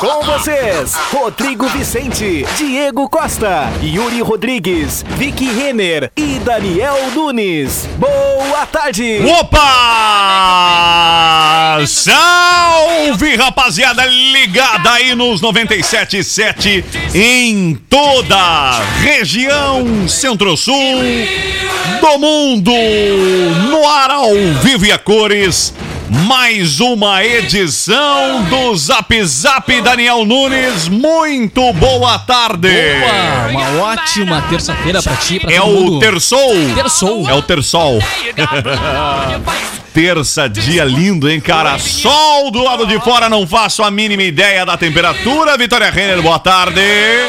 Com vocês, Rodrigo Vicente, Diego Costa, Yuri Rodrigues, Vicky Renner e Daniel Nunes. Boa tarde! Opa! Salve, rapaziada, ligada aí nos 97.7 em toda a região centro-sul do mundo, no ar ao vivo e a cores. Mais uma edição do Zap Zap Daniel Nunes. Muito boa tarde. Boa, uma ótima terça-feira pra ti, pra É o. Terçol. Terçol. É o Terçol. Terça, dia lindo, hein, cara? Sol do lado de fora, não faço a mínima ideia da temperatura. Vitória Renner, boa tarde.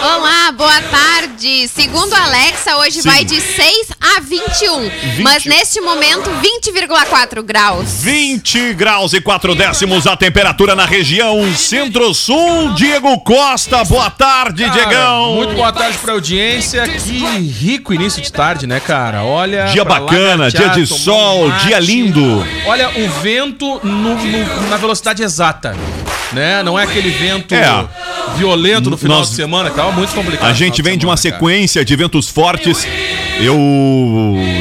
Olá, boa tarde. Segundo a Alexa, hoje Sim. vai de 6 a 21. Mas neste momento, 20,4 graus. 20 graus e 4 décimos a temperatura na região centro-sul. Diego Costa, boa tarde, Cara, Diegão. Muito boa tarde pra audiência. Que rico início de tarde, né, cara? Olha. Dia bacana, lagartear, dia de sol, um dia lindo. Olha, o vento no- no- na velocidade exata. Né? Não é aquele vento É. violento no final Nós- de semana, que tava muito complicado. A gente vem de uma semana, cara. sequência de ventos fortes. Eu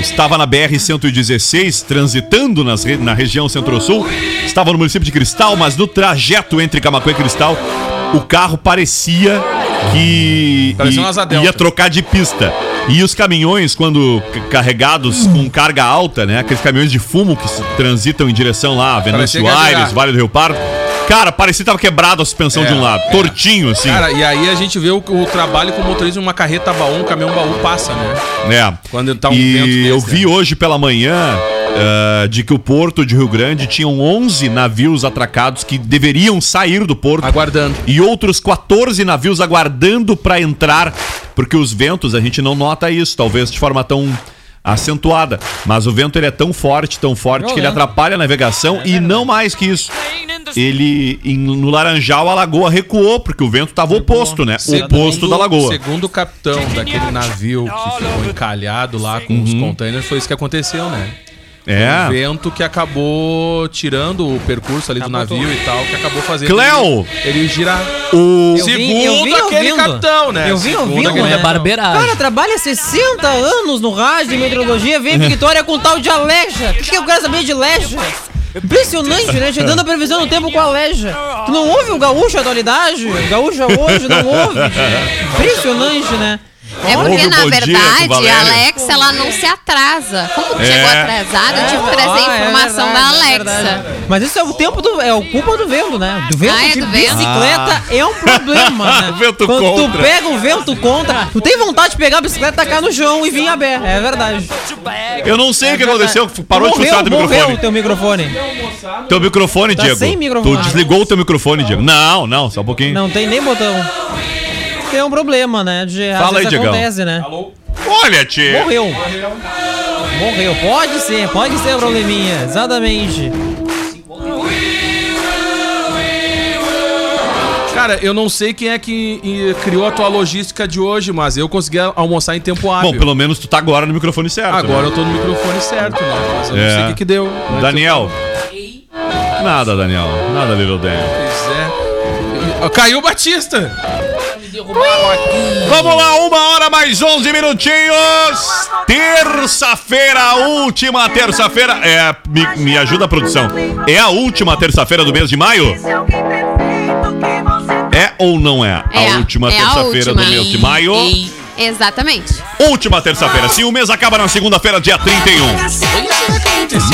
estava na BR-116, transitando nas re- na região centro-sul. Estava no município de Cristal, mas no trajeto entre Camacuã e Cristal, o carro parecia que ia trocar de pista. E os caminhões, quando carregados com carga alta, né? Aqueles caminhões de fumo que se transitam em direção lá, Venâncio Aires. Vale do Rio Pardo. Cara, parecia que tava quebrado a suspensão É, de um lado, é. tortinho assim. Cara, e aí a gente vê o, o trabalho com o motorista de uma carreta baú, um caminhão baú passa, né? É. Quando tá um e vento desse, eu vi né? hoje pela manhã ah, de que o porto de Rio Grande tinham 11 navios atracados que deveriam sair do porto Aguardando. e outros 14 navios aguardando para entrar, porque os ventos a gente não nota isso, talvez de forma tão acentuada, mas o vento ele é tão forte, tão forte que ele Violento. atrapalha a navegação e não mais que isso. Ele em- no Laranjal a lagoa recuou porque o vento estava oposto, né? Oposto da lagoa. Segundo o capitão daquele navio que ficou encalhado lá com os containers, foi isso que aconteceu, né? É. Um vento que acabou tirando o percurso ali do navio e tal, que acabou fazendo Cleo! ele, ele girar. O Eu vim- Segundo eu vim aquele ouvindo. capitão, né? Eu vim Segundo ouvindo, aquele- né? É barbeiragem. Cara, trabalha 60 anos no rádio de meteorologia, vem em Vitória com tal de Aleja. O que, que eu quero saber de Leja? Impressionante, né? Chegando a previsão do tempo com a Leja. Tu não ouve o gaúcho atualidade? O gaúcho hoje não ouve. Impressionante, né? É porque, o na o verdade, a Alexa, ela não se atrasa. Como tu É. chegou atrasada, eu tive que trazer Ah, é informação verdade, da é Alexa. verdade. Mas isso é o tempo do. É o culpa do vento, né? Do vento Ah, é de do vento? bicicleta é um problema, né? Vento Quando contra. tu pega um vento contra, tu tem vontade de pegar a bicicleta, tacar no chão e vir a pé. É verdade. Eu não sei o que aconteceu, parou de morreu, funcionar teu morreu microfone. o teu microfone. Teu microfone, Tá Diego. sem microfone. Tu desligou o teu microfone, Diego. Não, não, só um pouquinho. Não tem nem botão. Tem um problema, né? De, Fala aí, acontece, né? Olha, Tia. Morreu. Morreu. Pode ser, pode ser um probleminha. Exatamente. Cara, eu não sei quem é que criou a tua logística de hoje, mas eu consegui almoçar em tempo hábil. Bom, pelo menos tu tá agora no microfone certo. Agora né? eu tô no microfone certo, né? Mas eu É. não sei o que, que deu. Daniel. Nada, Daniel. Nada, Little Dan. Pois é. Caiu o Batista! Vamos lá, uma hora mais 11 minutinhos. Terça-feira, última terça-feira. É, me, me ajuda a produção. É a última terça-feira do mês de maio? É ou não é? É, a última é terça-feira do mês de maio. E- Exatamente. Última terça-feira. Sim, o mês acaba na segunda-feira, dia 31.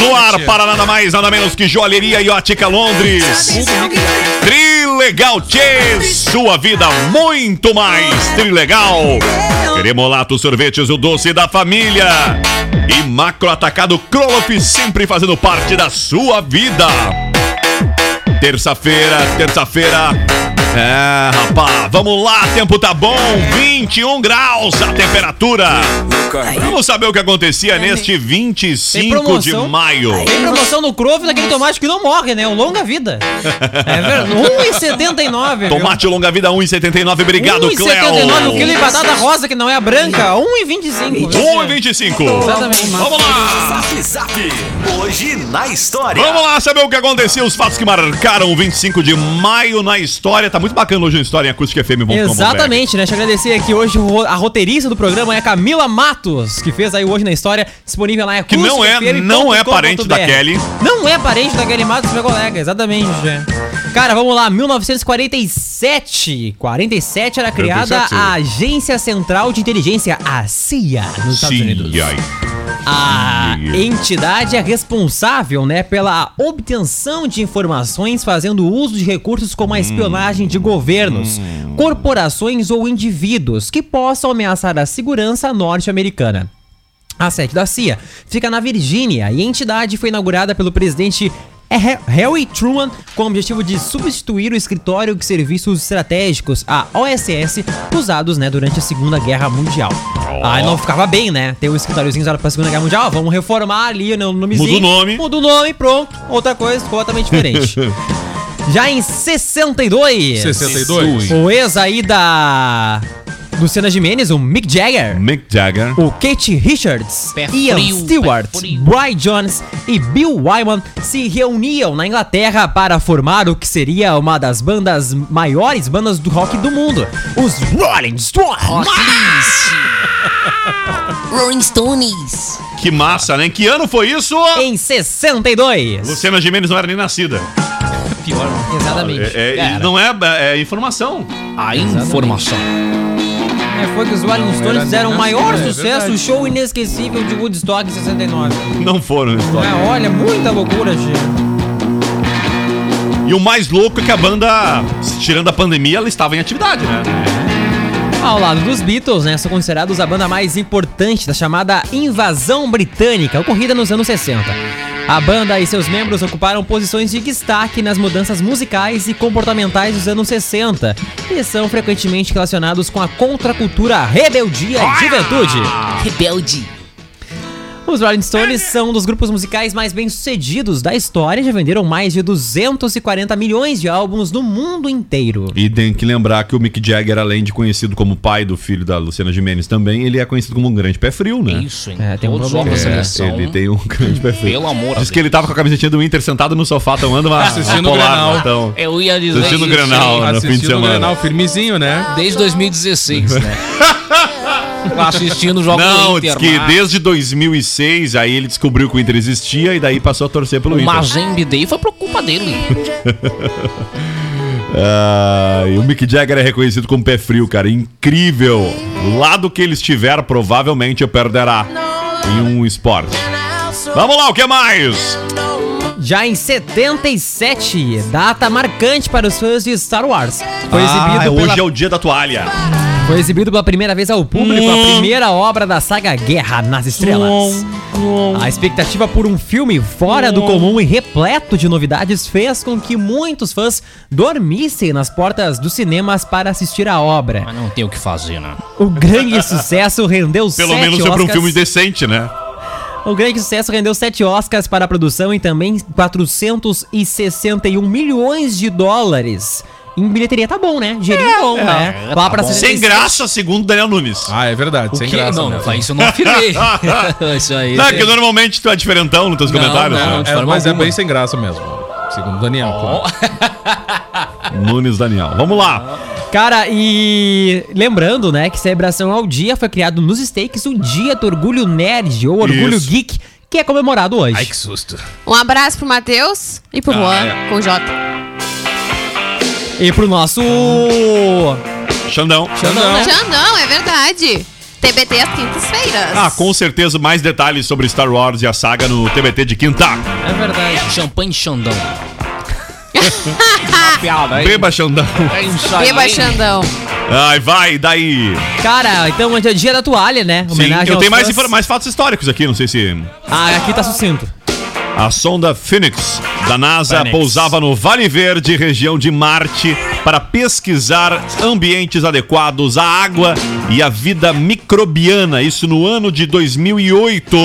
No ar para nada mais, nada menos que Joalheria e Ótica Londres. Trilegal Tchê, sua vida muito mais Trilegal. Cremolato Sorvetes, o doce da família. E Macro Atacado Kroloff, sempre fazendo parte da sua vida. Terça-feira, terça-feira. É, rapaz, vamos lá, tempo tá bom, 21 graus a temperatura. Vamos saber o que acontecia neste 25 de maio. Tem promoção no Crove daquele tomate que não morre, né? O longa vida. É verdade. 1,79. viu? Tomate longa vida 1,79, obrigado, 1,79 o Cleo. quilo de batata rosa que não é a branca, 1,25. 1,25. Exatamente. Vamos lá. Zap Zap. Hoje na história. Vamos lá saber o que acontecia, os fatos que marcaram o 25 de maio na história. Tá muito bacana hoje a história em acústica FM. Exatamente, né? Deixa eu agradecer aqui hoje a roteirista do programa é a Camila Matos, que fez aí hoje na história, disponível lá em Que não é- não é parente da Kelly. Não é parente da Kelly Matos, meu colega, exatamente. né? Cara, vamos lá, 1947. 47 era criada 47. a Agência Central de Inteligência, a CIA, nos Estados Unidos. A entidade é responsável, né, pela obtenção de informações fazendo uso de recursos como a espionagem de governos, corporações ou indivíduos que possam ameaçar a segurança norte-americana. A sede da CIA fica na Virgínia e a entidade foi inaugurada pelo presidente He- Harry Truman com o objetivo de substituir o escritório de serviços estratégicos, a OSS, usados né, durante a Segunda Guerra Mundial. Aí não ficava bem, né? Ter um escritóriozinho usado pra Segunda Guerra Mundial, ó, vamos reformar ali né, o nomezinho. Muda o nome. Muda o nome, pronto. Outra coisa completamente diferente. Já em 62, 62. o ex aí da Luciana Gimenez, o Mick Jagger, Mick Jagger. o Kate Richards, Pé Ian frio, Stewart. Brian Jones e Bill Wyman se reuniam na Inglaterra para formar o que seria uma das bandas maiores bandas do rock do mundo, os Rolling Stones. Rolling Stones. Que massa, né? Que ano foi isso? Em 62. Luciana Gimenez não era nem nascida. Pior. Exatamente. É, é, não é, é informação. A informação. É, foi que os Rolling Stones era fizeram o maior é sucesso, o show inesquecível de Woodstock em 69. Não foram história. É, olha, muita loucura, gente. E o mais louco é que a banda, tirando a pandemia, ela estava em atividade, né? Ao lado dos Beatles, né, são considerados a banda mais importante da chamada Invasão Britânica, ocorrida nos anos 60. A banda e seus membros ocuparam posições de destaque nas mudanças musicais e comportamentais dos anos 60 e são frequentemente relacionados com a contracultura, rebeldia e juventude. Rebelde. Os Rolling Stones são um dos grupos musicais mais bem-sucedidos da história e já venderam mais de 240 milhões de álbuns no mundo inteiro. E tem que lembrar que o Mick Jagger, além de conhecido como pai do filho da Luciana Gimenez também, ele é conhecido como um grande pé frio, né? Isso, hein? É, tem um problema. É, ele tem um grande pé frio. Pelo amor a Diz que ele tava com a camisetinha do Inter sentado no sofá tomando uma Assistindo uma o Grenal. Então, Eu ia dizer Assistindo o hein? no fim de Assistindo o semana. Grenal firmezinho, né? Desde 2016, né? Assistindo o jogo Não, do diz Inter. que mas desde 2006 aí ele descobriu que o Inter existia e daí passou a torcer pelo O Inter. Mazembe Day foi por culpa dele. Ah, e o Mick Jagger é reconhecido como pé frio, cara. Incrível. O lado que ele estiver, provavelmente perderá em um esporte. Vamos lá, o que mais? Já em 77, data marcante para os fãs de Star Wars. Foi, Ah, exibido, hoje pela, é o dia da toalha. Foi exibido pela primeira vez ao público a primeira obra da saga Guerra nas Estrelas. A expectativa por um filme fora do comum e repleto de novidades fez com que muitos fãs dormissem nas portas dos cinemas para assistir a obra. Mas não tem o que fazer, né? O grande sucesso rendeu Pelo sete menos pra um Oscars. filme decente, né? O grande sucesso rendeu sete Oscars para a produção e também 461 milhões de dólares. Em bilheteria tá bom, né? Dinheirinho bom, né? é, Lá tá pra bom. 66 Sem graça, segundo Daniel Nunes. Ah, é verdade, sem Que- graça. não, né? não, isso eu não afirmei. isso aí. Não, é que normalmente tu é diferentão nos teus Não, comentários. não, né? É, mas é alguma. bem sem graça mesmo. Segundo o Daniel, claro. Nunes Daniel. Vamos lá. Cara, e lembrando, né, que celebração ao dia foi criado nos Steaks o Dia do Orgulho Nerd ou Orgulho Isso. Geek, que é comemorado hoje. Ai, que susto. Um abraço pro Matheus e pro Ah, Juan, é. com J. E pro nosso Xandão. Xandão. Xandão, é verdade. TBT às quintas-feiras. Ah, com certeza mais detalhes sobre Star Wars e a saga no TBT de quinta. É verdade. Champanhe Xandão. Beba Xandão. É isso aí. Beba Xandão. Ai, vai, daí. Cara, então hoje é dia da toalha, né? Sim, eu tenho mais, fãs. infor- mais fatos históricos aqui, não sei se. Ah, aqui tá sucinto. A sonda Phoenix da NASA Phoenix. pousava no Vale Verde, região de Marte, para pesquisar ambientes adequados à água e à vida microbiana. Isso no ano de 2008.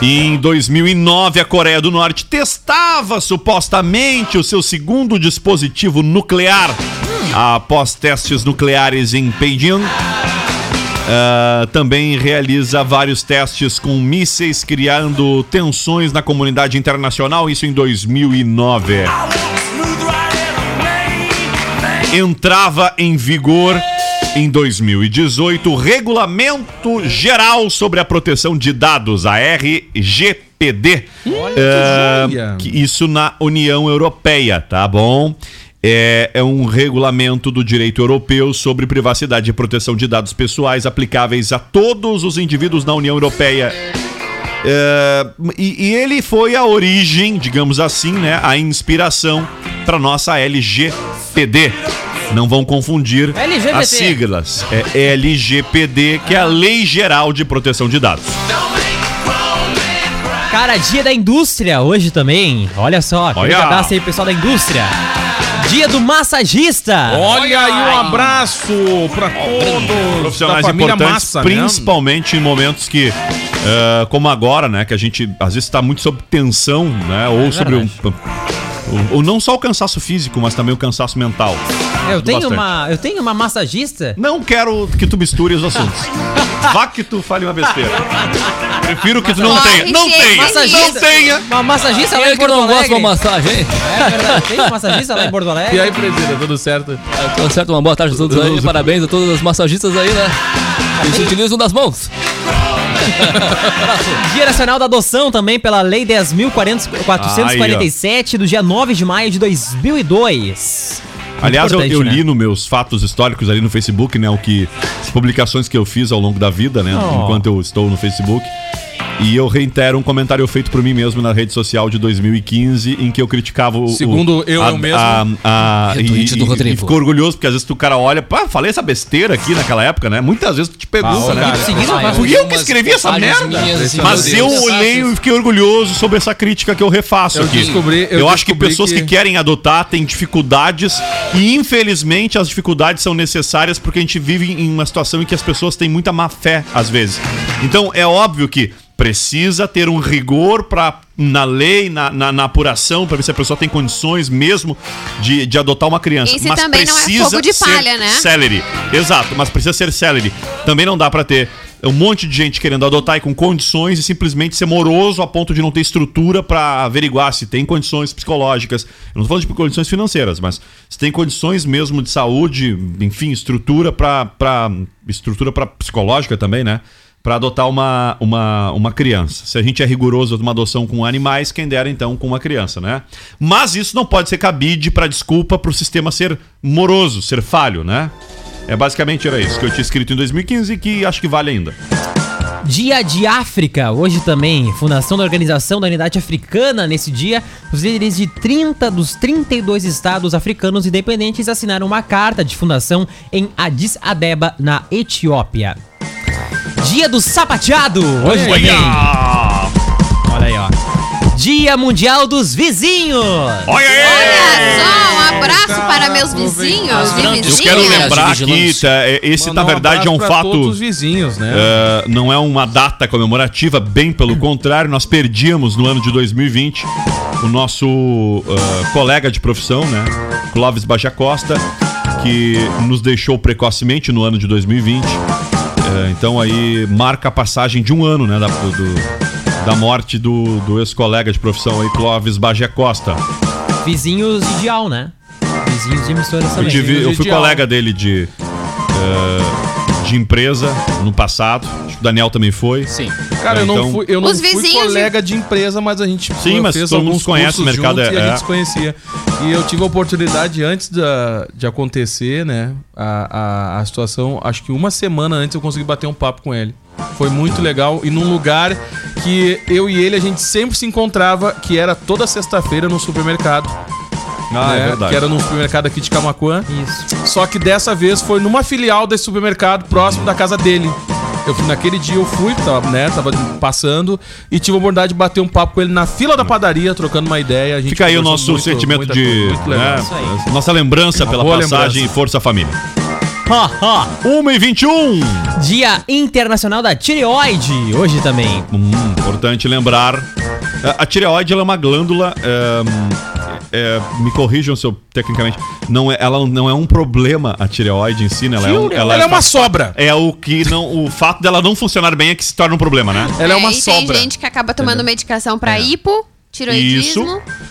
E Em 2009, a Coreia do Norte testava supostamente o seu segundo dispositivo nuclear. Após testes nucleares em Beijing, ah, também realiza vários testes com mísseis, criando tensões na comunidade internacional, isso em 2009. Entrava em vigor em 2018 o Regulamento Geral sobre a Proteção de Dados, a RGPD. Ah, joia. que isso na União Europeia, tá bom? É, é um regulamento do direito europeu sobre privacidade e proteção de dados pessoais aplicáveis a todos os indivíduos na União Europeia. É, e, e ele foi a origem, digamos assim, né? A inspiração para nossa LGPD. Não vão confundir LGBT. as siglas. É LGPD, que é a Lei Geral de Proteção de Dados. Cara, dia da indústria hoje também. Olha só, Olha. grande abraço aí, pessoal da indústria. Dia do massagista. Olha aí um abraço pra todos da profissionais família importantes, Massa, né? principalmente em momentos que, eh, como agora, né, que a gente às vezes está muito sob tensão, né, ou sobre um, o, o- não só o cansaço físico, mas também o cansaço mental. Eu tenho Bastante. uma, eu tenho uma massagista. Não quero que tu misture os assuntos. Vá que tu fale uma besteira. Prefiro que tu não tenha. Não tenha. Não tenha. Uma massagista lá em é que Porto não gosta de Alegre. uma massagem, hein? É verdade, tem uma massagista lá em Porto Alegre. E aí, presidente, tudo certo? Então, certo, uma boa tarde a todos aí. Parabéns a todas as massagistas aí, né? Que se utilizam das mãos. Dia Nacional da Adoção também pela Lei 10.447 do dia 9 de maio de 2002. Aliás, eu, eu né? li nos meus fatos históricos ali no Facebook, né? O que. As publicações que eu fiz ao longo da vida, né? Oh. Enquanto eu estou no Facebook. E eu reitero um comentário feito por mim mesmo na rede social de 2015, em que eu criticava o. Segundo o, eu, eu mesmo. A, a, e, Retweet do e- Rodrigo. e ficou orgulhoso, porque às vezes o cara olha, pá, falei essa besteira aqui naquela época, né? Muitas vezes tu te pergunta, Ah, né? cara, Seguindo, Ah, vai- Fui eu que escrevi essa merda. minhas, assim, Mas meu eu Deus. olhei e fiquei orgulhoso sobre essa crítica que eu refaço Eu aqui. descobri- eu eu acho que pessoas que... que- querem adotar têm dificuldades e infelizmente as dificuldades são necessárias porque a gente vive em uma situação em que as pessoas têm muita má fé às vezes. Então é óbvio que precisa ter um rigor para na lei, na, na, na apuração, para ver se a pessoa tem condições mesmo de, de adotar uma criança. Esse também não é fogo de ser palha, né? Celery. Exato, mas precisa ser celery. Também não dá pra ter um monte de gente querendo adotar e com condições e simplesmente ser moroso a ponto de não ter estrutura pra averiguar se tem condições psicológicas. Eu não tô falando de condições financeiras, mas se tem condições mesmo de saúde, enfim, estrutura pra, pra estrutura para psicológica também, né? Pra adotar uma, uma, uma criança. Se a gente é rigoroso numa adoção com animais, quem dera então com uma criança, né? Mas isso não pode ser cabide pra desculpa pro sistema ser moroso, ser falho, né? É basicamente era isso que eu tinha escrito em 2015 e que acho que vale ainda. Dia de África, hoje também, fundação da Organização da Unidade Africana. Nesse dia, os líderes de 30 dos 32 estados africanos independentes assinaram uma carta de fundação em Addis Abeba, na Etiópia. Dia do Sapateado, hoje também. Olha aí, ó. Dia Mundial dos Vizinhos. Olha Olha aí! só, um abraço para meus vizinhos e Eu vizinhas. quero lembrar vigilância. tá, é- esse Mandar na verdade é um abraço pra fato. todos os vizinhos, né? É, não é uma data comemorativa, bem pelo contrário, nós perdíamos no ano de 2020 o nosso ah, colega de profissão, né? Clóvis Baja Costa, que nos deixou precocemente no ano de 2020. É, então aí marca a passagem de um ano, né? Da, do- da morte do, do ex-colega de profissão aí, Clóvis Baja Costa. Vizinhos ideal, né? Vizinhos de emissoras Eu, também. tive- eu fui Ideal. colega dele de. eh, de empresa no passado. Acho que o Daniel também foi. Sim. Cara, eu não Então- fui, eu não Os fui vizinhos colega de empresa, mas a gente Sim, mas todo mundo conhece o cursos mercado, juntos é- e a é. gente se conhecia. E eu tive a oportunidade antes da, de acontecer, né, a, a, a situação, acho que uma semana antes eu consegui bater um papo com ele. Foi muito legal e num lugar que eu e ele a gente sempre se encontrava, que era toda sexta-feira no supermercado. Ah, né, é verdade. Que era num supermercado aqui de Camacuã. Isso. Só que dessa vez foi numa filial desse supermercado próximo da casa dele. Eu fui naquele dia eu fui, tava, né, tava passando e tive a oportunidade de bater um papo com ele na fila da padaria, trocando uma ideia. A gente Fica aí o nosso muito, sentimento muita de. muito né, Isso aí. nossa lembrança pela boa passagem lembrança. Força Família. Ha, ha. 1 e 21 Dia Internacional da Tireoide, hoje também. Hum, importante lembrar. A- A tireoide ela é uma glândula. é, é, me corrijam se eu tecnicamente. Não é, ela não é um problema, a tireoide em si, né? Ela é, um, Ela é uma sobra. É o que não. O fato dela não funcionar bem é que se torna um problema, né? Ela é uma e sobra. tem gente que acaba tomando medicação pra É. hipo, Isso.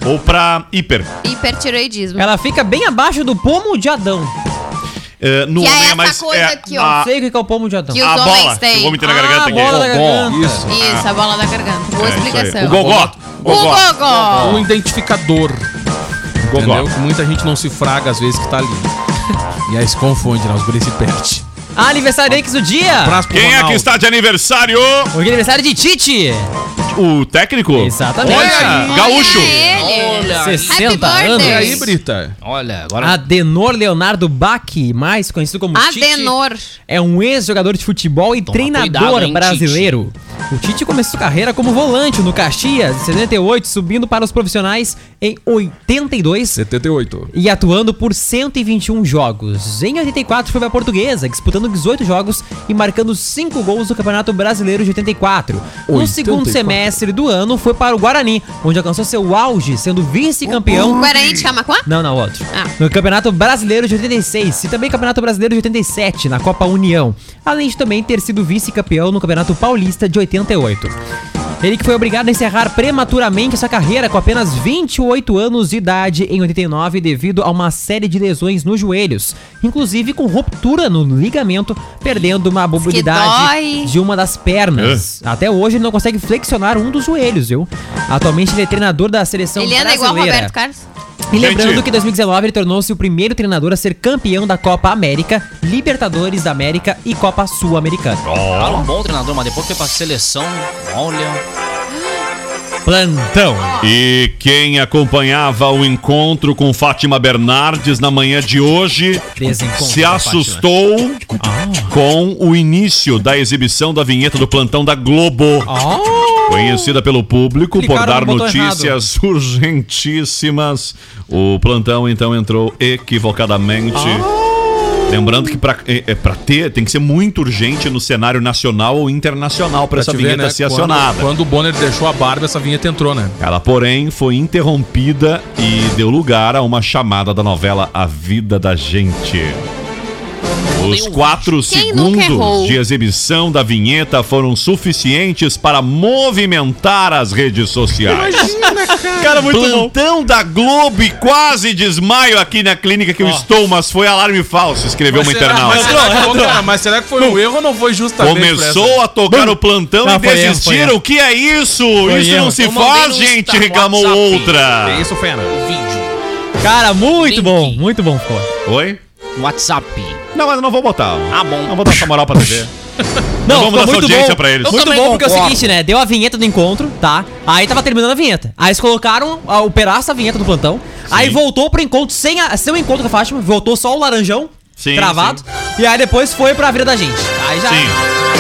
Ou pra hiper. hipertiroidismo. Ela fica bem abaixo do pomo de Adão. É, no Que é homem essa mais. coisa é, aqui, ó. a- Não sei o que é o pomo de Adão. Que os a homens bola. têm. que Eu vou meter na Ah, garganta a aqui. bola da garganta. isso. Isso, a bola da garganta. Boa É, explicação. O gogó. O gogó. Um identificador. Gogó. Entendeu? Que muita gente não se fraga às vezes que tá ali. E aí se confunde, né? Os guris se perdem. Aniversariantes do dia. Quem é que Ronaldo. está de aniversário? Hoje é aniversário de Tite. O técnico? Exatamente. Olha, gaúcho. Olha ele. Olha, Happy 60 birthday. anos. E aí, Brita? olha, agora Adenor Leonardo Bach, mais conhecido como Tite, Adenor. é um ex-jogador de futebol e Toma treinador cuidado, hein, brasileiro. O Tite começou carreira como volante no Caxias, em 78, subindo para os profissionais em 82 78. e atuando por 121 jogos. Em 84 foi para a Portuguesa, disputando 18 jogos e marcando 5 gols no Campeonato Brasileiro de 84. No 84. segundo semestre do ano foi para o Guarani, onde alcançou seu auge, sendo vice-campeão Guarani de Camacuã? não, não, outro. Ah. No Campeonato Brasileiro de 86 e também Campeonato Brasileiro de 87, na Copa União. Além de também ter sido vice-campeão no Campeonato Paulista de 88. Ele que foi obrigado a encerrar prematuramente sua carreira com apenas 28 anos de idade em 89 devido a uma série de lesões nos joelhos, inclusive com ruptura no ligamento, perdendo uma mobilidade de uma das pernas. Até hoje ele não consegue flexionar um dos joelhos, viu? Atualmente ele é treinador da seleção Ele anda brasileira. igual o Roberto Carlos? E lembrando Gente. que em 2019 ele tornou-se o primeiro treinador a ser campeão da Copa América, Libertadores da América e Copa Sul-Americana. Cara, um bom treinador, mas depois foi pra seleção. Olha. Plantão. E quem acompanhava o encontro com Fátima Bernardes na manhã de hoje se assustou com o início da exibição da vinheta do plantão da Globo. Conhecida pelo público por Clicaram dar no notícias urgentíssimas. O plantão então entrou equivocadamente. Lembrando que pra, é, é, pra ter, tem que ser muito urgente no cenário nacional ou internacional pra essa te ver, vinheta né, ser quando- acionada. Quando o Bonner deixou a barba, essa vinheta entrou, né? Ela, porém, foi interrompida e deu lugar a uma chamada da novela A Vida da Gente. Os quatro Quem segundos de exibição da vinheta foram suficientes para movimentar as redes sociais. Cara, muito Plantão da Globo e quase desmaio aqui na clínica que eu estou, mas foi alarme falso, escreveu uma Mas será- internauta. Mas será, que, cara, mas será que foi um erro ou não foi justamente Começou a tocar o plantão Não, e foi foi desistiram. O que é isso? isso erro. não se Eu faz, gente, reclamou WhatsApp. outra. Isso, Fena. Vídeo. Cara, muito Link. bom, muito bom ficou. Oi? WhatsApp. Não, mas eu não vou botar. Ah, bom. Não vou dar essa moral pra TV. Não, vamos dar essa muito audiência bom. pra eles. Eu Muito bom porque é o seguinte, né? Deu a vinheta do encontro, tá? Aí tava terminando a vinheta. Aí eles colocaram ah, o pedaço da vinheta do plantão. Aí voltou pro encontro sem, a, sem o encontro com a Fátima. Voltou só o laranjão Sim, travado. E aí depois foi pra vida da gente. Aí já. Sim.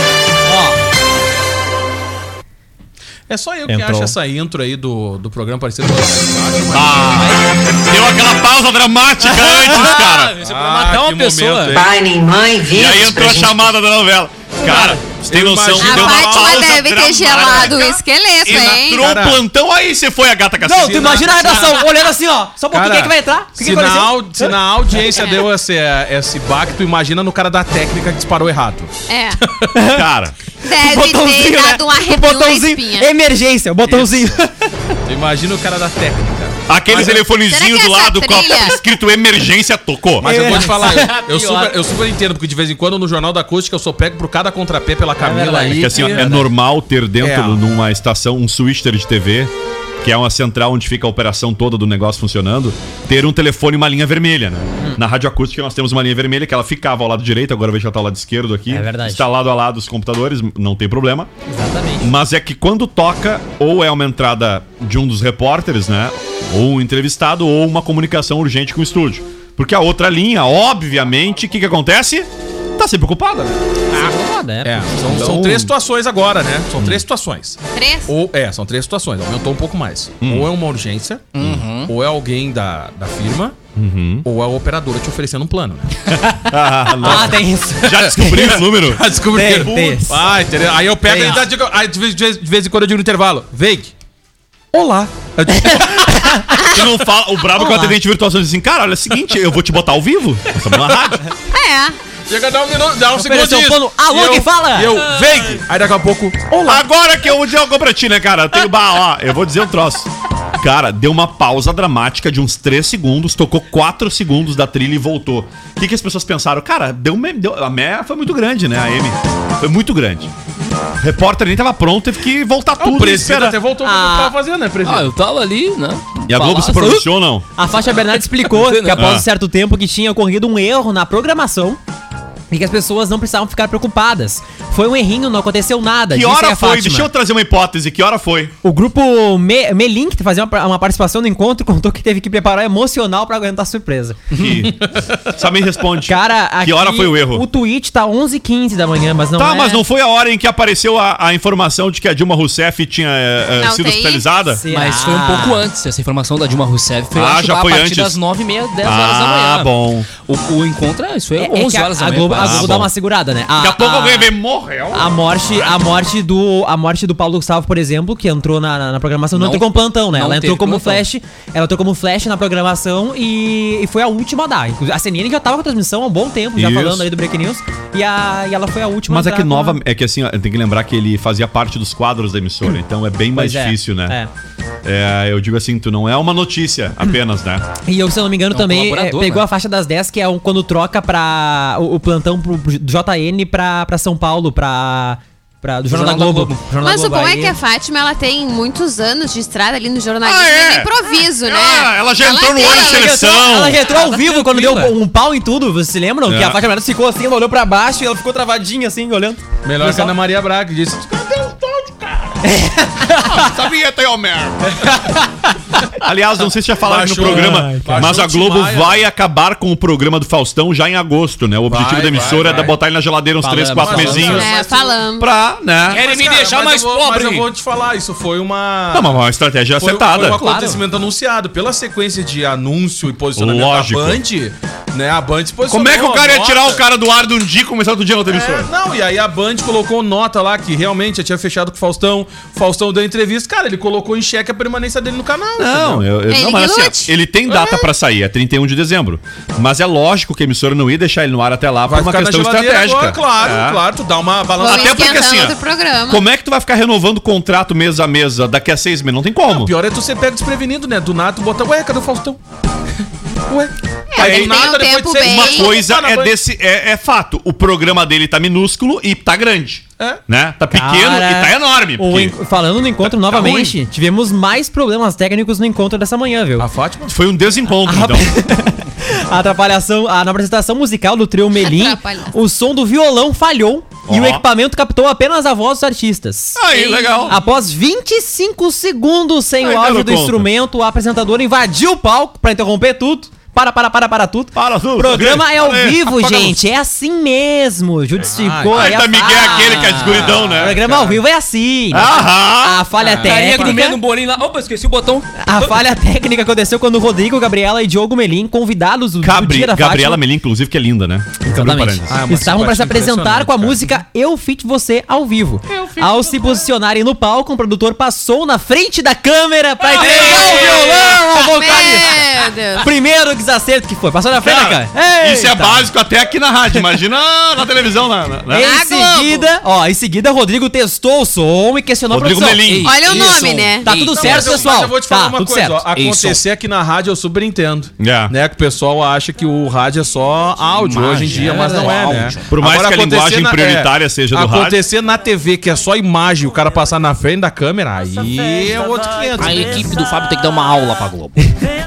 É só eu que Entrou. acho essa intro aí do, do programa parecido com Ah, deu aquela pausa dramática antes, cara. É pra matar uma que pessoa. momento? Pai nem mãe, E viu? aí entrou a chamada da novela. Cara, você tem noção? A Deu uma Fátima deve ter dramática. gelado o esqueleto, hein? entrou o plantão, aí você foi a gata Não, cacete. tu imagina a redação olhando assim, ó. Só um pouquinho, quem é que vai entrar? Quem se, que na au- se na audiência deu esse, esse baque, tu imagina no cara da técnica que disparou errado. É. Cara, Deve botãozinho, ter né? dado um O arrepio na botãozinho, espinha. emergência, o botãozinho. Imagina o cara da técnica. Aquele Será telefonezinho que do essa lado com a- escrito emergência tocou. Mas eu vou te falar, eu, eu super, eu super entendo, porque de vez em quando no Jornal da Acústica eu sou pego por cada contrapé pela Camila verdade. aí. Que assim, ó, que- é normal ter dentro É. numa estação um switcher de TV, que é uma central onde fica a operação toda do negócio funcionando, ter um telefone e uma linha vermelha, né? Hum. Na rádio acústica nós temos uma linha vermelha que ela ficava ao lado direito, agora eu vejo que ela tá ao lado esquerdo aqui. É verdade. Está lado a lado os computadores, não tem problema. Exatamente. Mas é que quando toca, ou é uma entrada de um dos repórteres, né? Ou um entrevistado, ou uma comunicação urgente com o estúdio. Porque a outra linha, obviamente, o que, que acontece? Tá sempre ocupada, né? Foda, é. É, são, Então- são três situações agora, né? São três situações. Três? Ou, é, são três situações, aumentou um pouco mais. Ou é uma urgência, ou é alguém da, da firma, ou é a operadora te oferecendo um plano, né? Ah, Ah, tem isso. Já descobri o número? Ah, desculpa, Tem, tem. Ah, entendeu? Aí eu pego Tem. e digo, aí de, vez, de vez- de vez em quando eu digo no intervalo, Veig, olá. Eu Tu não fala, o brabo que o Olá. atendente virtual diz assim, cara, olha é o seguinte, eu vou te botar ao vivo. Nós estamos na rádio. É. Chega a dar um minuto, dá um Ofereceu segundo plano, alô, quem fala? E eu, Veig. Aí daqui a pouco, olá. Agora que eu vou dizer algo pra ti, né, cara? Eu tenho bah, ó, eu vou dizer um troço. Cara, deu uma pausa dramática de uns 3 segundos, tocou 4 segundos da trilha e voltou. O que, que as pessoas pensaram? Cara, deu, me- deu a meia foi muito grande, né, a M? Foi muito grande. O repórter nem tava pronto, teve que voltar O tudo. presidente esperar. até voltou pro que Ah. tava fazendo, né, Ah, eu tava ali, né? E a Globo se pronunciou ou não? A Faixa Bernardes explicou que após Ah. um certo tempo que tinha ocorrido um erro na programação e que as pessoas não precisavam ficar preocupadas. Foi um errinho, não aconteceu nada. Que disse hora a foi? Fátima. Deixa eu trazer uma hipótese. Que hora foi? O grupo Me Melink, que fazia uma, uma participação no encontro, contou que teve que preparar emocional pra aguentar a surpresa. Que... Só me responde. Cara, aqui, que hora foi o erro? O tweet tá 11h15 da manhã, mas não tá, é... mas não foi a hora em que apareceu a, a informação de que a Dilma Rousseff tinha Não sido tem? hospitalizada? Será? Mas foi um pouco antes. Essa informação da Dilma Rousseff foi, Ah, acho, já a foi partir antes. das 9h30, 10 horas da manhã. Ah, bom. O, o encontro, é, isso foi É, é 11 que a, horas da a manhã. A. Globo Ah, dá bom. uma segurada, né? A, Daqui a pouco a- alguém vem morreu. A morte, a morte do a morte do Paulo Gustavo, por exemplo, que entrou na, na, na programação, não, Não- entrou como plantão, né? Ela entrou como plantão. flash, ela entrou como flash na programação e, e foi a última a dar. Inclusive, A CNN já tava com a transmissão há um bom tempo, já Isso. falando aí do Break News, e, a, e ela foi a última Mas a é que com nova. É que assim, ó, tem que lembrar que ele fazia parte dos quadros da emissora, então é bem mais Pois é, difícil, né? é. É, eu digo assim, tu não é uma notícia apenas, né? E eu, se eu não me engano, É um também é, pegou né? a faixa das 10, que é um, quando troca pra. O, o plantão pro, pro JN pra, pra São Paulo, pra. pra do Jornal, Jornal da Globo. Globo. Jornal Mas da o Globo. bom é que a Fátima, ela tem muitos anos de estrada ali no jornalismo Ah, é? e improviso, né? Ah, ela já entrou no tem- olho de ela- seleção. Ela entrou, ela já entrou ao Ela vivo quando deu um pau em tudo, vocês se lembram? É. Que a Fátima Bernardes ficou assim, ela olhou pra baixo e ela ficou travadinha assim, olhando. Melhor que a Ana Maria Braga, que disse, Essa vinheta aí, Homer. Aliás, não sei se já falaram Baixou- no programa, Ai, mas baixou a o Globo Maia. vai acabar com o programa do Faustão já em agosto, né? O objetivo Vai, da emissora vai, é vai. botar ele na geladeira uns 3, Falamos, 4 falamos. mesinhos. É, falamos. Pra, né? Querem me deixar mas mais vou- pobre. Mas eu vou te falar, isso foi uma... Não, mas uma estratégia Foi, acertada. foi um Claro. acontecimento anunciado. Pela sequência de anúncio e posicionamento Lógico. da Band, né? A Band se Como é que o cara ia nota. tirar o cara do ar de um dia e começar outro dia na outra emissora? É, não, e aí a Band colocou nota lá que realmente já tinha fechado com o Faustão. Faustão deu entrevista. Cara, ele colocou em xeque a permanência dele no canal. Não, eu, eu- Ele não, mas assim, ó, ele tem data pra sair, é 31 de dezembro. Mas é lógico que a emissora não ia deixar ele no ar até lá por uma questão estratégica. agora, claro, É. claro. Tu dá uma balança. Até porque assim, ó. Como é que tu vai ficar renovando o contrato mês a mês daqui a seis meses? Não tem como. O pior é tu ser pego desprevenido, né? Do nada tu bota, ué, cadê o Faustão? Ué. É, nada, um de seis- bem- Uma coisa tá é desse. É, é fato. O programa dele tá minúsculo e tá grande. É. Né? Tá pequeno Cara, e tá enorme. Porque en- Falando no encontro Tá novamente, tivemos mais problemas técnicos no encontro dessa manhã, viu? A Fátima? Foi um desencontro, então. A atrapalhação, a, na apresentação musical do trio Melim, o som do violão falhou e o equipamento captou apenas a voz dos artistas. Aí, legal. Após 25 segundos sem Ai, o áudio do conta. instrumento, o apresentador invadiu o palco pra interromper tudo. Para, para, para, para tudo. Para tudo. O programa é ao vivo, apaga gente. É assim mesmo. Justificou aí tá Miguel falha. aquele que é escuridão, O né? programa ao vivo é assim. Aham. A falha Carinha comendo um técnica. bolinho lá. Opa, esqueci o botão. A falha técnica aconteceu quando Rodrigo, Gabriela e Diogo Melim, convidados do, Cabri, Gabriela Melim, inclusive, que é linda, né? Exatamente. Ah, Estavam para se apresentar com a impressionante, música Eu Fit Você ao vivo. Ao se posicionarem no palco, o produtor passou na frente da câmera Ah, pra entregar o violão ao vocalista. Primeiro primeiro desacerto que foi. Passou na frente, cara. Cara, isso é básico até aqui na rádio. Imagina na televisão, na, na- né? Em seguida, ó, em seguida, Rodrigo testou o som e questionou Rodrigo a produção. Melim. Olha o Isso. nome, né? Tá tudo Não, certo, mas eu- pessoal? Mas eu vou te falar tá, uma tudo coisa, certo. acontecer aqui na rádio eu super entendo. É. Né, que o pessoal acha que o rádio é só áudio hoje em dia, mas não é, né? Por mais que a acontecer linguagem prioritária seja do rádio. Acontecer na TV, que é só imagem, o cara passar na frente da câmera, aí é outro 500. A equipe do Fábio tem que dar uma aula pra Globo.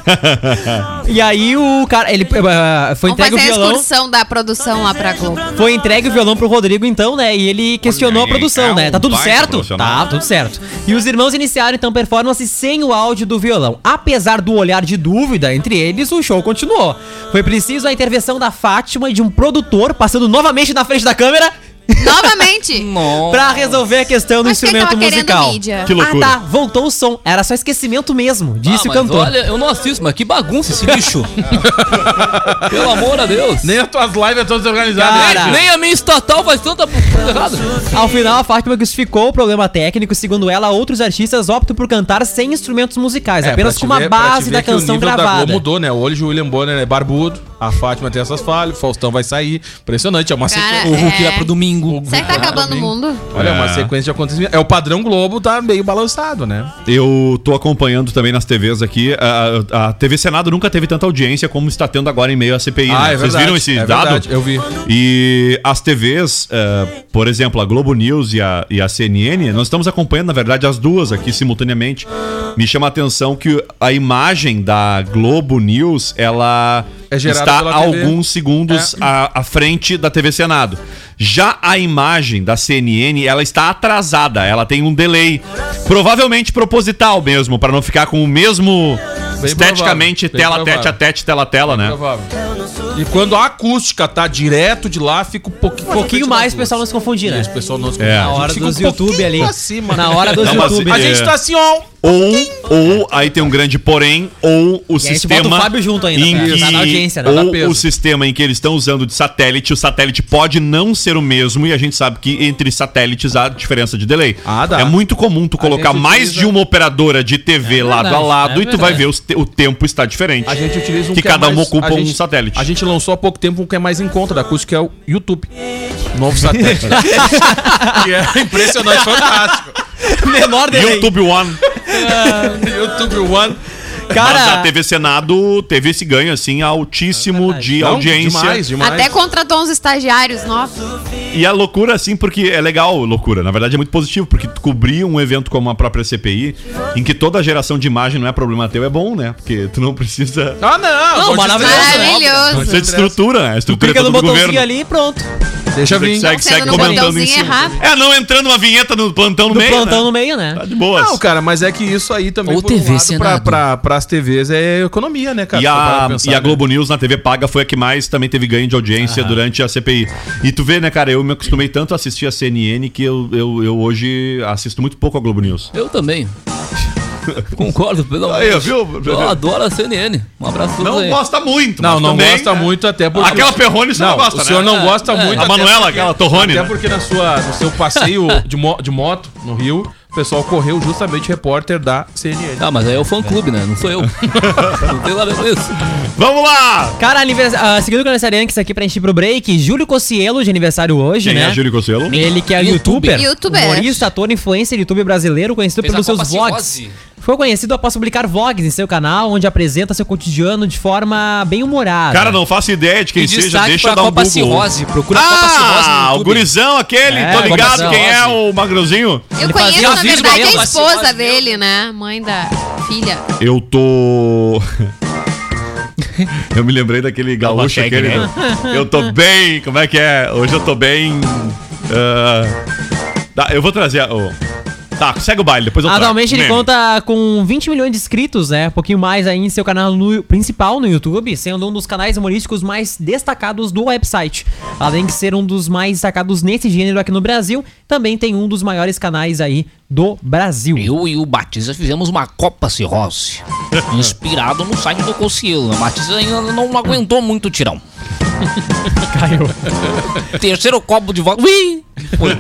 E aí o cara, ele eh, foi Vamos entregue o fazer a violão. excursão da produção lá pra Globo. Foi entregue o violão pro Rodrigo, então, né? E ele questionou Olha a aí, produção, é né? um Tá tudo certo? Tá, tudo certo. E os irmãos iniciaram, então, performance sem o áudio do violão. Apesar do olhar de dúvida entre eles, o show continuou. Foi preciso a intervenção da Fátima e de um produtor passando novamente na frente da câmera Novamente. pra resolver a questão do ele instrumento tava querendo musical. mídia. Que loucura. Ah, tá. Voltou o som. Era só esquecimento mesmo, disse Ah, o mas cantor. Olha, eu não assisto, mas que bagunça esse bicho. Pelo amor a Deus. Nem as tuas lives é todas organizadas. Cara. né? Nem a minha estatal faz tanta coisa errada. Ao final, a Fátima justificou o problema técnico. Segundo ela, outros artistas optam por cantar sem instrumentos musicais, É, apenas pra com uma ver- pra te base ver da que o canção nível da gravada. Globo mudou, né? Hoje o William Bonner é barbudo, a Fátima tem essas falhas, o Faustão vai sair. Impressionante, é uma Cara, sequência. O Hulk É. vai pro domingo. Será que tá acabando o mundo? Olha, é uma É. sequência de acontecimentos. É o padrão Globo, tá meio balançado, né? Eu tô acompanhando também nas TVs aqui. A, a TV Senado nunca teve tanta audiência como está tendo agora em meio à CPI. Ah, né? é Vocês verdade, viram esse é dado? verdade, eu vi. E as TVs, eh, por exemplo, a Globo News e a, e a CNN, nós estamos acompanhando, na verdade, as duas aqui simultaneamente. Me chama a atenção que a imagem da Globo News, ela É está alguns segundos É. à, à frente da TV Senado. Já a imagem da CNN, ela está atrasada, ela tem um delay. Provavelmente proposital mesmo, para não ficar com o mesmo Bem esteticamente provável, tela provável. tete a tete, tela a tela, né? Provável. E quando a acústica tá direto de lá, fica um pouquinho, Um pouquinho mais o pessoal não se confundir, né? Isso, o pessoal não se É. confunde. Na hora dos um YouTube ali. acima. Na hora dos Não, mas YouTube. A É. gente tá assim, ó. Ou, ou aí tem um grande porém, ou o a gente sistema. bota o Fábio junto ainda, em que, ajudar na audiência, né? Ou Dá peso. o sistema em que eles estão usando de satélite, o satélite pode não ser o mesmo, e a gente sabe que entre satélites há diferença de delay. Ah, dá. É muito comum tu colocar mais utiliza- de uma operadora de TV lado a lado é e tu vai ver os o tempo está diferente. A gente utiliza um Que é cada um mais- ocupa a um gente- satélite. A gente lançou há pouco tempo um que é mais em conta da acústica, que é o YouTube. Novo satélite. que é impressionante, fantástico. Menor delay. YouTube One. YouTube One. Mas a Cara, TV Senado teve esse ganho, assim, altíssimo de Não, audiência. Demais, demais. Até contratou uns estagiários novos. E a loucura, assim, porque é legal, loucura. Na verdade, é muito positivo, porque tu cobrir um evento como a própria CPI, em que toda a geração de imagem não é problema teu, é bom, né? Porque tu não precisa. Ah, não. Não, maravilhoso. Maravilhoso. Precisa de estrutura, né? A estrutura é clica no toda do botãozinho governo. ali e pronto. Deixa vir. Segue, segue no comentando em botãozinho cima. é. É, não entrando uma vinheta no plantão no Do meio. plantão né? no meio, né? Tá de boas. Não, cara, mas é que isso aí também, Ou por um TV lado, pra, pra, pras TVs é economia, né, cara? E a, pensar, e a né? Globo News na TV paga foi a que mais também teve ganho de audiência durante a CPI. E tu vê, né, cara, eu me acostumei tanto a assistir a CNN que eu, eu, eu hoje assisto muito pouco a Globo News. Eu também. Concordo, pelo amor Aí, de viu? Deus. Eu adoro a CNN. Um abraço Não aí. gosta muito. Não, não também, gosta né? muito, até porque. Aquela Perrone você não, gosta, O senhor né? não gosta É, muito. A Manuela, porque- aquela Torrone, Até né? porque na sua, no seu passeio de, mo- de moto no Rio, pessoal correu justamente repórter da CNN. Ah, mas aí é o fã clube, né? Não sou eu. não tem nada a ver com isso. Vamos lá! Cara, anivers... ah, seguindo o aniversariante isso aqui pra gente ir pro break, Júlio Cossielo de aniversário hoje, Quem né? é Júlio Cosselo? Ele que é Youtuber. youtuber, Youtuber. humorista, ator, influencer, youtuber brasileiro, conhecido Fez pelos seus vlogs. Cirrose. Foi conhecido após publicar vlogs em seu canal, onde apresenta seu cotidiano de forma bem humorada. Cara, não faço ideia de quem E seja, deixa eu dar um Copa Google. Cirrose. Procura a Copa Cirrose no Ah, o gurizão aquele, É, tô Copa ligado quem é o magrozinho. Eu Ele conheço, na verdade, mesmo, a esposa dele, né? Mãe da filha. Eu tô. eu me lembrei daquele gaúcho aquele. né? Eu tô bem. Como é que é? Hoje eu tô bem. ah, tá, eu vou trazer. a- o- Tá, segue o baile, depois eu trago. Atualmente ele Meme. conta com 20 milhões de inscritos, né? Um pouquinho mais aí em seu canal no- principal no YouTube, sendo um dos canais humorísticos mais destacados do website. Além de ser um dos mais destacados nesse gênero aqui no Brasil, também tem um dos maiores canais aí do Brasil. Eu e o Batista fizemos uma Copa Cirrose. Inspirado no site do Cossielo. O Batista ainda não aguentou muito o tirão. Caiu. Terceiro copo de vodka. Ui! Foi.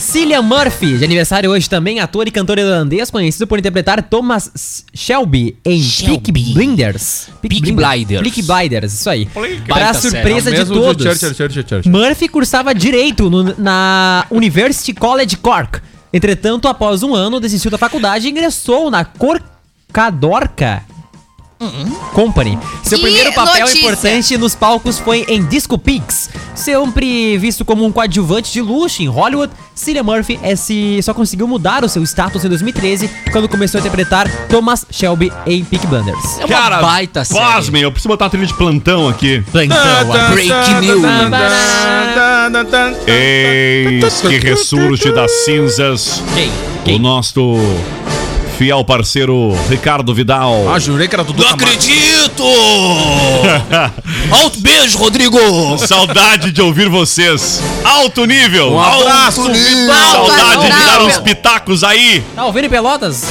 Cillian Murphy, de aniversário hoje também, ator e cantor irlandês, conhecido por interpretar Thomas Shelby em Shelby. Peaky Blinders. Peaky Blinders. Peaky Blinders, isso aí. Pra Baita surpresa de todos. Churchill, Churchill, Churchill. Murphy cursava Direito no- na University College Cork. Entretanto, após um ano, desistiu da faculdade e ingressou na Corcadorca Company. Seu Que primeiro papel notícia. importante nos palcos foi em Disco Pigs. Sempre visto como um coadjuvante de luxo em Hollywood, Cillian Murphy esse só conseguiu mudar o seu status em 2013, quando começou a interpretar Thomas Shelby em Peaky Blinders. É uma Cara, baita série. pasmem, eu preciso botar uma trilha de plantão aqui. Break news. Eis que ressurge das cinzas Quem? o nosso fiel parceiro Ricardo Vidal. Ah, jurei que era Dudu Não Camargo. acredito! Alto beijo, Rodrigo! Saudade de ouvir vocês. Alto nível. Um abraço, Alto nível. Vidal. Saudade de Alto dar uns pitacos aí. Tá ouvindo Pelotas?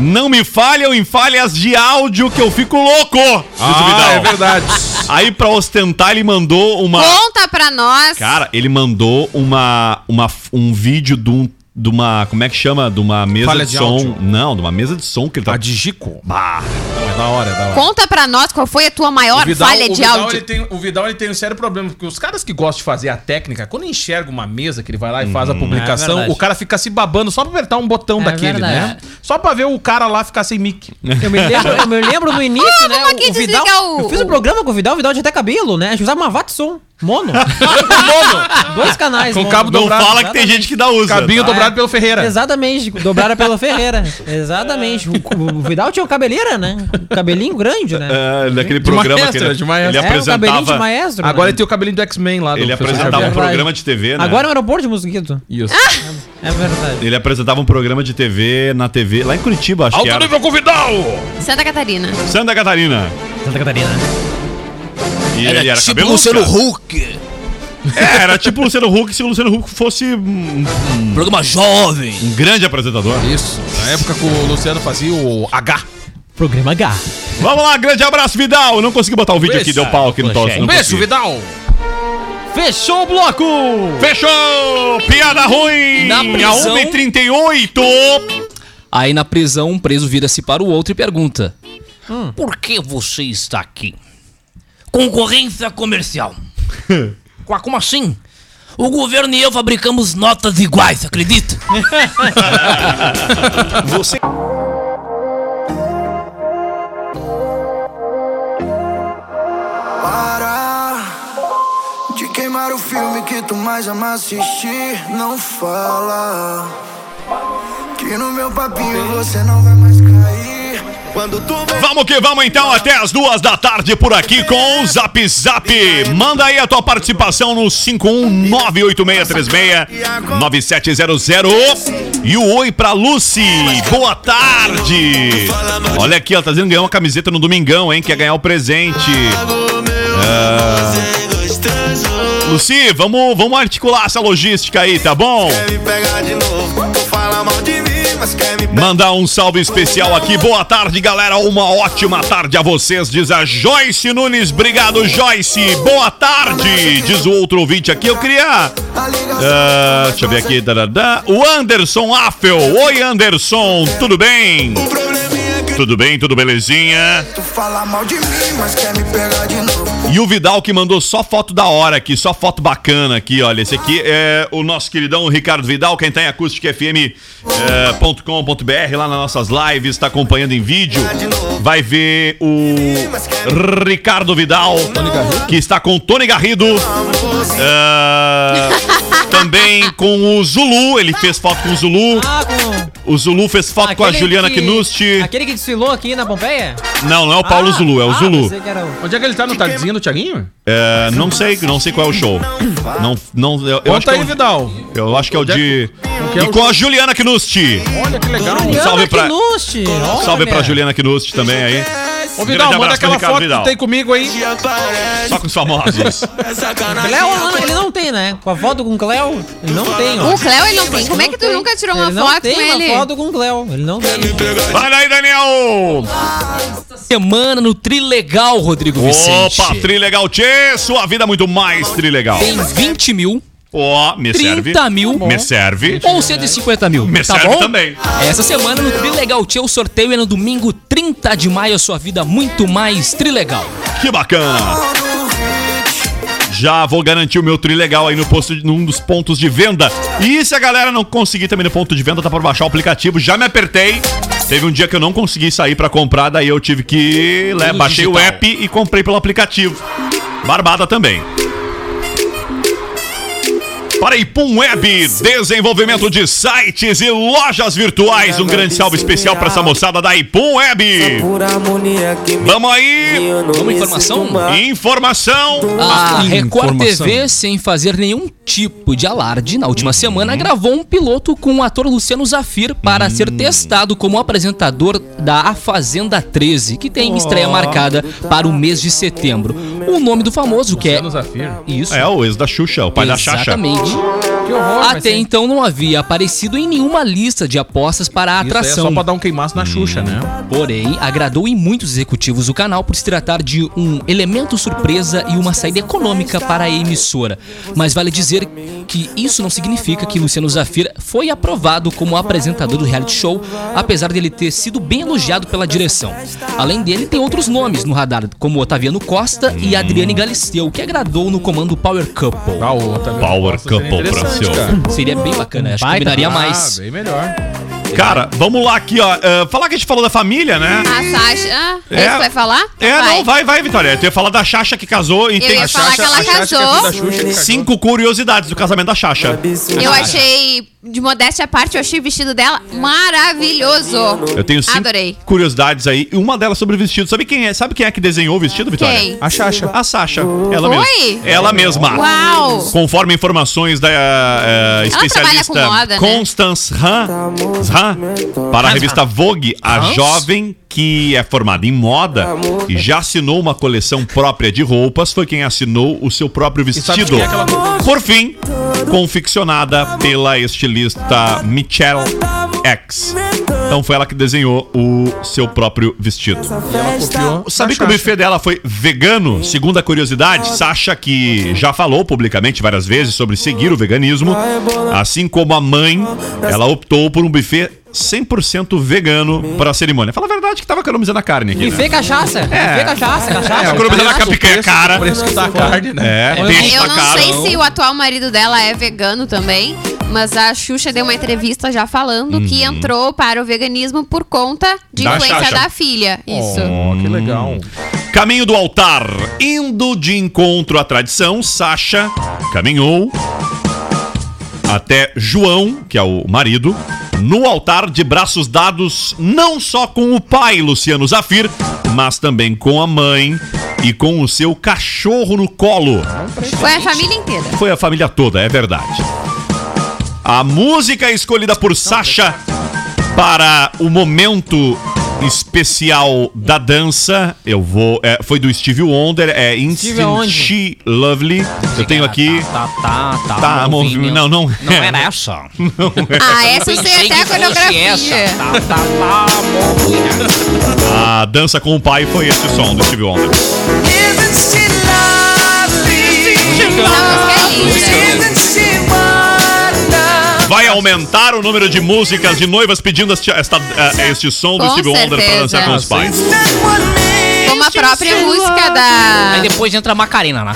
Não me falham em falhas de áudio que eu fico louco. Ah, Vidal. é verdade. Aí pra ostentar ele mandou uma Conta pra nós. Cara, ele mandou uma, uma um vídeo de um de uma, como é que chama? De uma mesa Falha de, de som. áudio. Não, de uma mesa de som que ele tá A Digico. Bah. Não, é da hora, é da hora. Conta pra nós qual foi a tua maior falha o de Vidal, áudio. Ele tem, o Vidal ele tem um sério problema, porque os caras que gostam de fazer a técnica, quando enxerga uma mesa que ele vai lá e faz a É publicação, verdade. o cara fica se babando só pra apertar um botão É daquele, verdade. né? Só pra ver o cara lá ficar sem mic. Eu me lembro, eu me lembro no início, Ah, né? aqui o Vidal. o- Eu fiz um o- programa com o Vidal, o Vidal tinha até cabelo, né? A gente usava uma Vatson. Mono. mono. Dois canais. Com mono. cabo Não dobrado. fala que tem gente que dá usa. Cabinho tá? dobrado pelo Ferreira. Exatamente, dobraram pela Ferreira. Exatamente. O, o Vidal tinha uma cabeleira, né? Um cabelinho grande, né? É, daquele programa maestro, que ele, de maestro. ele é, o cabelinho de apresentava. maestro. Agora né? ele tem o cabelinho do X-Men lá. do Ele apresentava um programa de TV, né? Agora é um aeroporto de mosquito. Isso. É verdade. Ele apresentava um programa de TV na TV, lá em Curitiba, acho que Alto era. nível com o Vidal! Santa Catarina. Santa Catarina. Santa Catarina. E ele era tipo cabeludo, Luciano cara. Huck. É, era tipo o Luciano Huck se o Luciano Huck fosse um, Programa jovem. um grande apresentador. Isso. Na época que o Luciano fazia o H. Programa H. Vamos lá, grande abraço, Vidal. Eu não consegui botar o vídeo aqui, deu pau aqui no tosse. Um beijo, Vidal! Fechou o bloco! Fechou! Piada ruim! Na A prisão. 1h38. Aí na prisão, um preso vira-se para o outro e pergunta: Por que você está aqui? Concorrência comercial. Como assim? O governo e eu fabricamos notas iguais, acredita? Você. Para de queimar o filme que tu mais ama assistir. Não fala que no meu papinho você não vai mais cair. Vamos que vamos então até as duas da tarde por aqui com o Zap Zap. Manda aí a tua participação no 51986369700 e o oi pra Lucy. Boa tarde. Olha aqui, ela tá dizendo que ganhou uma camiseta no domingão, hein? Quer ganhar o presente. Ah. Lucy, vamos, vamos articular essa logística aí, tá bom? me pegar de novo. Tu fala mal de mim, Mandar um salve especial aqui. Boa tarde, galera. Uma ótima tarde a vocês, diz a Joyce Nunes. Obrigado, Joyce. Boa tarde, diz o outro ouvinte aqui. Eu queria. ah, deixa eu ver aqui. dadadá. O Anderson Affel. Oi, Anderson. Tudo bem? Que Tudo bem, tudo belezinha? tu fala mal de mim, mas quer me pegar de novo. E o Vidal que mandou só foto da hora aqui, só foto bacana aqui, olha. Esse aqui é o nosso queridão Ricardo Vidal, quem tá em acusticfm.com.br, lá nas nossas lives, tá acompanhando em vídeo. Vai ver o Ricardo Vidal, que está com o Tony Garrido. é, também com o Zulu, ele fez foto com o Zulu. Ah, com. O Zulu fez foto com a Juliana que- Knusti. Aquele que desfilou aqui na Pompeia? Não, não é o Paulo Ah, Zulu, é o ah, Zulu. que o- Onde é que ele tá no tardezinho do Thiaguinho? É, não sei, não sei qual é o show. Não, não, eu, eu acho que Conta é aí, o- Vidal. Eu acho que é o de. que é E o com a Juliana Knusti. Olha que legal. Juliana salve pra- Knusti, olha, Salve pra. Juliana Knusti também aí. Ô, Vidal, manda abraço pro aquela Ricardo foto Vidal. que tem comigo aí. Só com os famosos. Cleo, não, ele não tem, né? Com a foto com o Cleo, ele não tem, ó. O Cleo ele não tem. Como é que tu nunca tirou uma ele não foto tem com uma ele? foto com o Cleo, ele não tem. Vai daí, Daniel! Semana no Trilegal, Rodrigo Vicente. Opa, Trilegal Tchê, sua vida muito mais Trilegal. Tem 20 mil Ó, me serve. 30 mil Me serve. ou 150 mil. Me tá serve bom? também. Essa semana no Trilegal Tchê, o sorteio é no domingo 30 de maio, a sua vida muito mais trilegal. Que bacana. Já vou garantir o meu tri legal aí no posto, num dos pontos de venda. E se a galera não conseguir também no ponto de venda, tá por baixar o aplicativo. Já me apertei. Teve um dia que eu não consegui sair pra comprar, daí eu tive que. Né, baixei o digital. app e comprei pelo aplicativo. Barbada também. Para Ipum Web, desenvolvimento de sites e lojas virtuais. Um grande salve especial para essa moçada da Ipum Web. Vamos aí. Vamos informação? Informação. A Record Informação. TV, sem fazer nenhum tipo de alarde, na última semana gravou um piloto com o ator Luciano Zafir para ser testado como apresentador da A Fazenda 13, que tem estreia marcada para o mês de setembro. O nome do famoso, que é. Luciano Zafir. Isso. É o ex da Xuxa, o pai da Xaxa. Exatamente. Horror, Até então não havia aparecido em nenhuma lista de apostas para a Isso aí é atração. só pra dar um queimaço na Xuxa, né? Porém, agradou em muitos executivos do canal por se tratar de um elemento surpresa e uma saída econômica para a emissora. Mas vale dizer que isso não significa que Luciano Zafir foi aprovado como apresentador do reality show, apesar dele ter sido bem elogiado pela direção. Além dele, tem outros nomes no radar, como Otaviano Costa e Adriane Galisteu, que agradou no comando Power Couple. Ah, o Otávio Power Couple, Brasil. Seria bem bacana, acho que combinaria Ah, mais. bem melhor. Cara, vamos lá aqui, ó. Ah, falar que a gente falou da família, né? A Sasha. Ah, É. isso vai falar? É, não, vai, vai, Vitória. Tu ia falar da Xaxa que casou e Eu tem ia falar que ela a Xaxa que é filha casou. da Xuxa, cinco curiosidades do casamento da Xaxa. Eu achei, de modéstia à parte, eu achei o vestido dela maravilhoso. Eu tenho cinco Adorei. curiosidades aí. E uma delas sobre o vestido. Sabe quem é? Sabe quem é que desenhou o vestido, Vitória? Quem? A Xaxa. A Sasha. Ela Foi? mesma. Ela mesma. Uau! Conforme informações da eh, especialista trabalha com moda, né? Constance Han, Han, para a revista Vogue, a Hans? jovem que é formada em moda e já assinou uma coleção própria de roupas, foi quem assinou o seu próprio sabe vestido. quem é aquela? Por fim, confeccionada pela estilista Michelle X. Então foi ela que desenhou o seu próprio vestido. E ela copiou. Sabe a que o buffet dela foi vegano? Segundo a curiosidade, Sasha, que já falou publicamente várias vezes sobre seguir o veganismo, assim como a mãe, ela optou por um buffet 100% vegano para a cerimônia. Fala a verdade que tava economizando a carne aqui, Buffet né? cachaça. Buffet cachaça, cachaça. É, economizando a preço- picanha preço- cara. O preço que tá a carne, né? É, peixe Eu tá não caro. sei se o atual marido dela é vegano também, mas a Xuxa deu uma entrevista já falando que entrou para o veganismo por conta de Uhum. Da influência Xaxa. da filha. Isso. Oh, que legal. Caminho do altar. Indo de encontro à tradição, Sasha caminhou até João, que é o marido, no altar de braços dados não só com o pai Luciano Zafir, mas também com a mãe e com o seu cachorro no colo. Foi a família inteira. Foi a família toda, é verdade. A música escolhida por Sasha para o momento especial da dança, eu vou. é, foi do Steve Wonder, é? Instant She Lovely. Eu tenho aqui. Tá, tá, tá. Tá, não, não. Não era essa. Ah, essa eu sei até a coreografia. essa. Tá, tá, tá. A dança com o pai foi esse som do Steve Wonder. Essa música é linda. Aumentar o número de músicas de noivas pedindo este, esta, eh, este som do Com Steve Wonder para certeza. dançar com os pais. Como a própria música da. Aí depois entra a Macarena lá.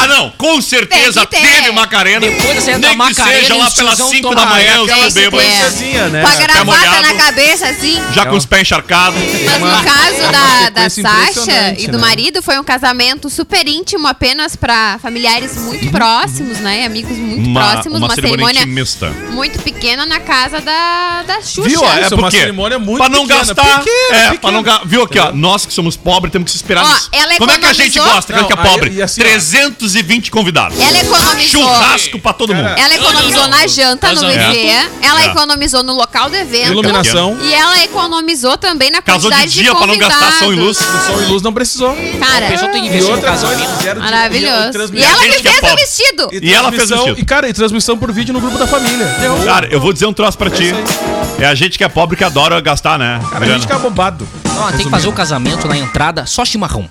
Ah, não, com certeza que teve Macarena. Depois você entra Nem que Macarena seja e lá pelas tiozão 5 toma da manhã, eu que bêbado. né? Com a gravata molhado. na cabeça, assim. Já com os pés encharcados. Mas no caso da, da Sasha e do né? marido, foi um casamento super íntimo, apenas pra familiares muito próximos, né? Amigos muito Uma, próximos. uma Uma, cerimônia cerimônia intimista. Muito pequena na casa da, da Xuxa. Viu? É Isso, uma porque cerimônia muito pra não pequena, gastar. pequena, é, pequena. pra não ga- Viu aqui, ó. Nós que somos pobres temos que esperar Ó, nisso. ela Como é que a gente gosta, quando que é Não, aí- pobre? e assim, ó. 320 convidados. Ela economizou. Churrasco pra todo mundo. Ela economizou Não, não, não. na janta, no buffet. Ela É. economizou no local do evento. Iluminação. E ela economizou também na Casou de quantidade de dia pra não gastar som e luz. Som e luz não precisou. Cara, A pessoa tem que E investir no casamento. maravilhoso. E ela que que é fez o vestido. E ela fez o vestido. E, cara, e transmissão por vídeo no grupo da família. Deu. Cara, eu vou dizer um troço pra ti. É a gente que é pobre que adora gastar, né? Cara, a gente fica bobado. Não, tem que fazer o casamento na entrada, só chimarrão.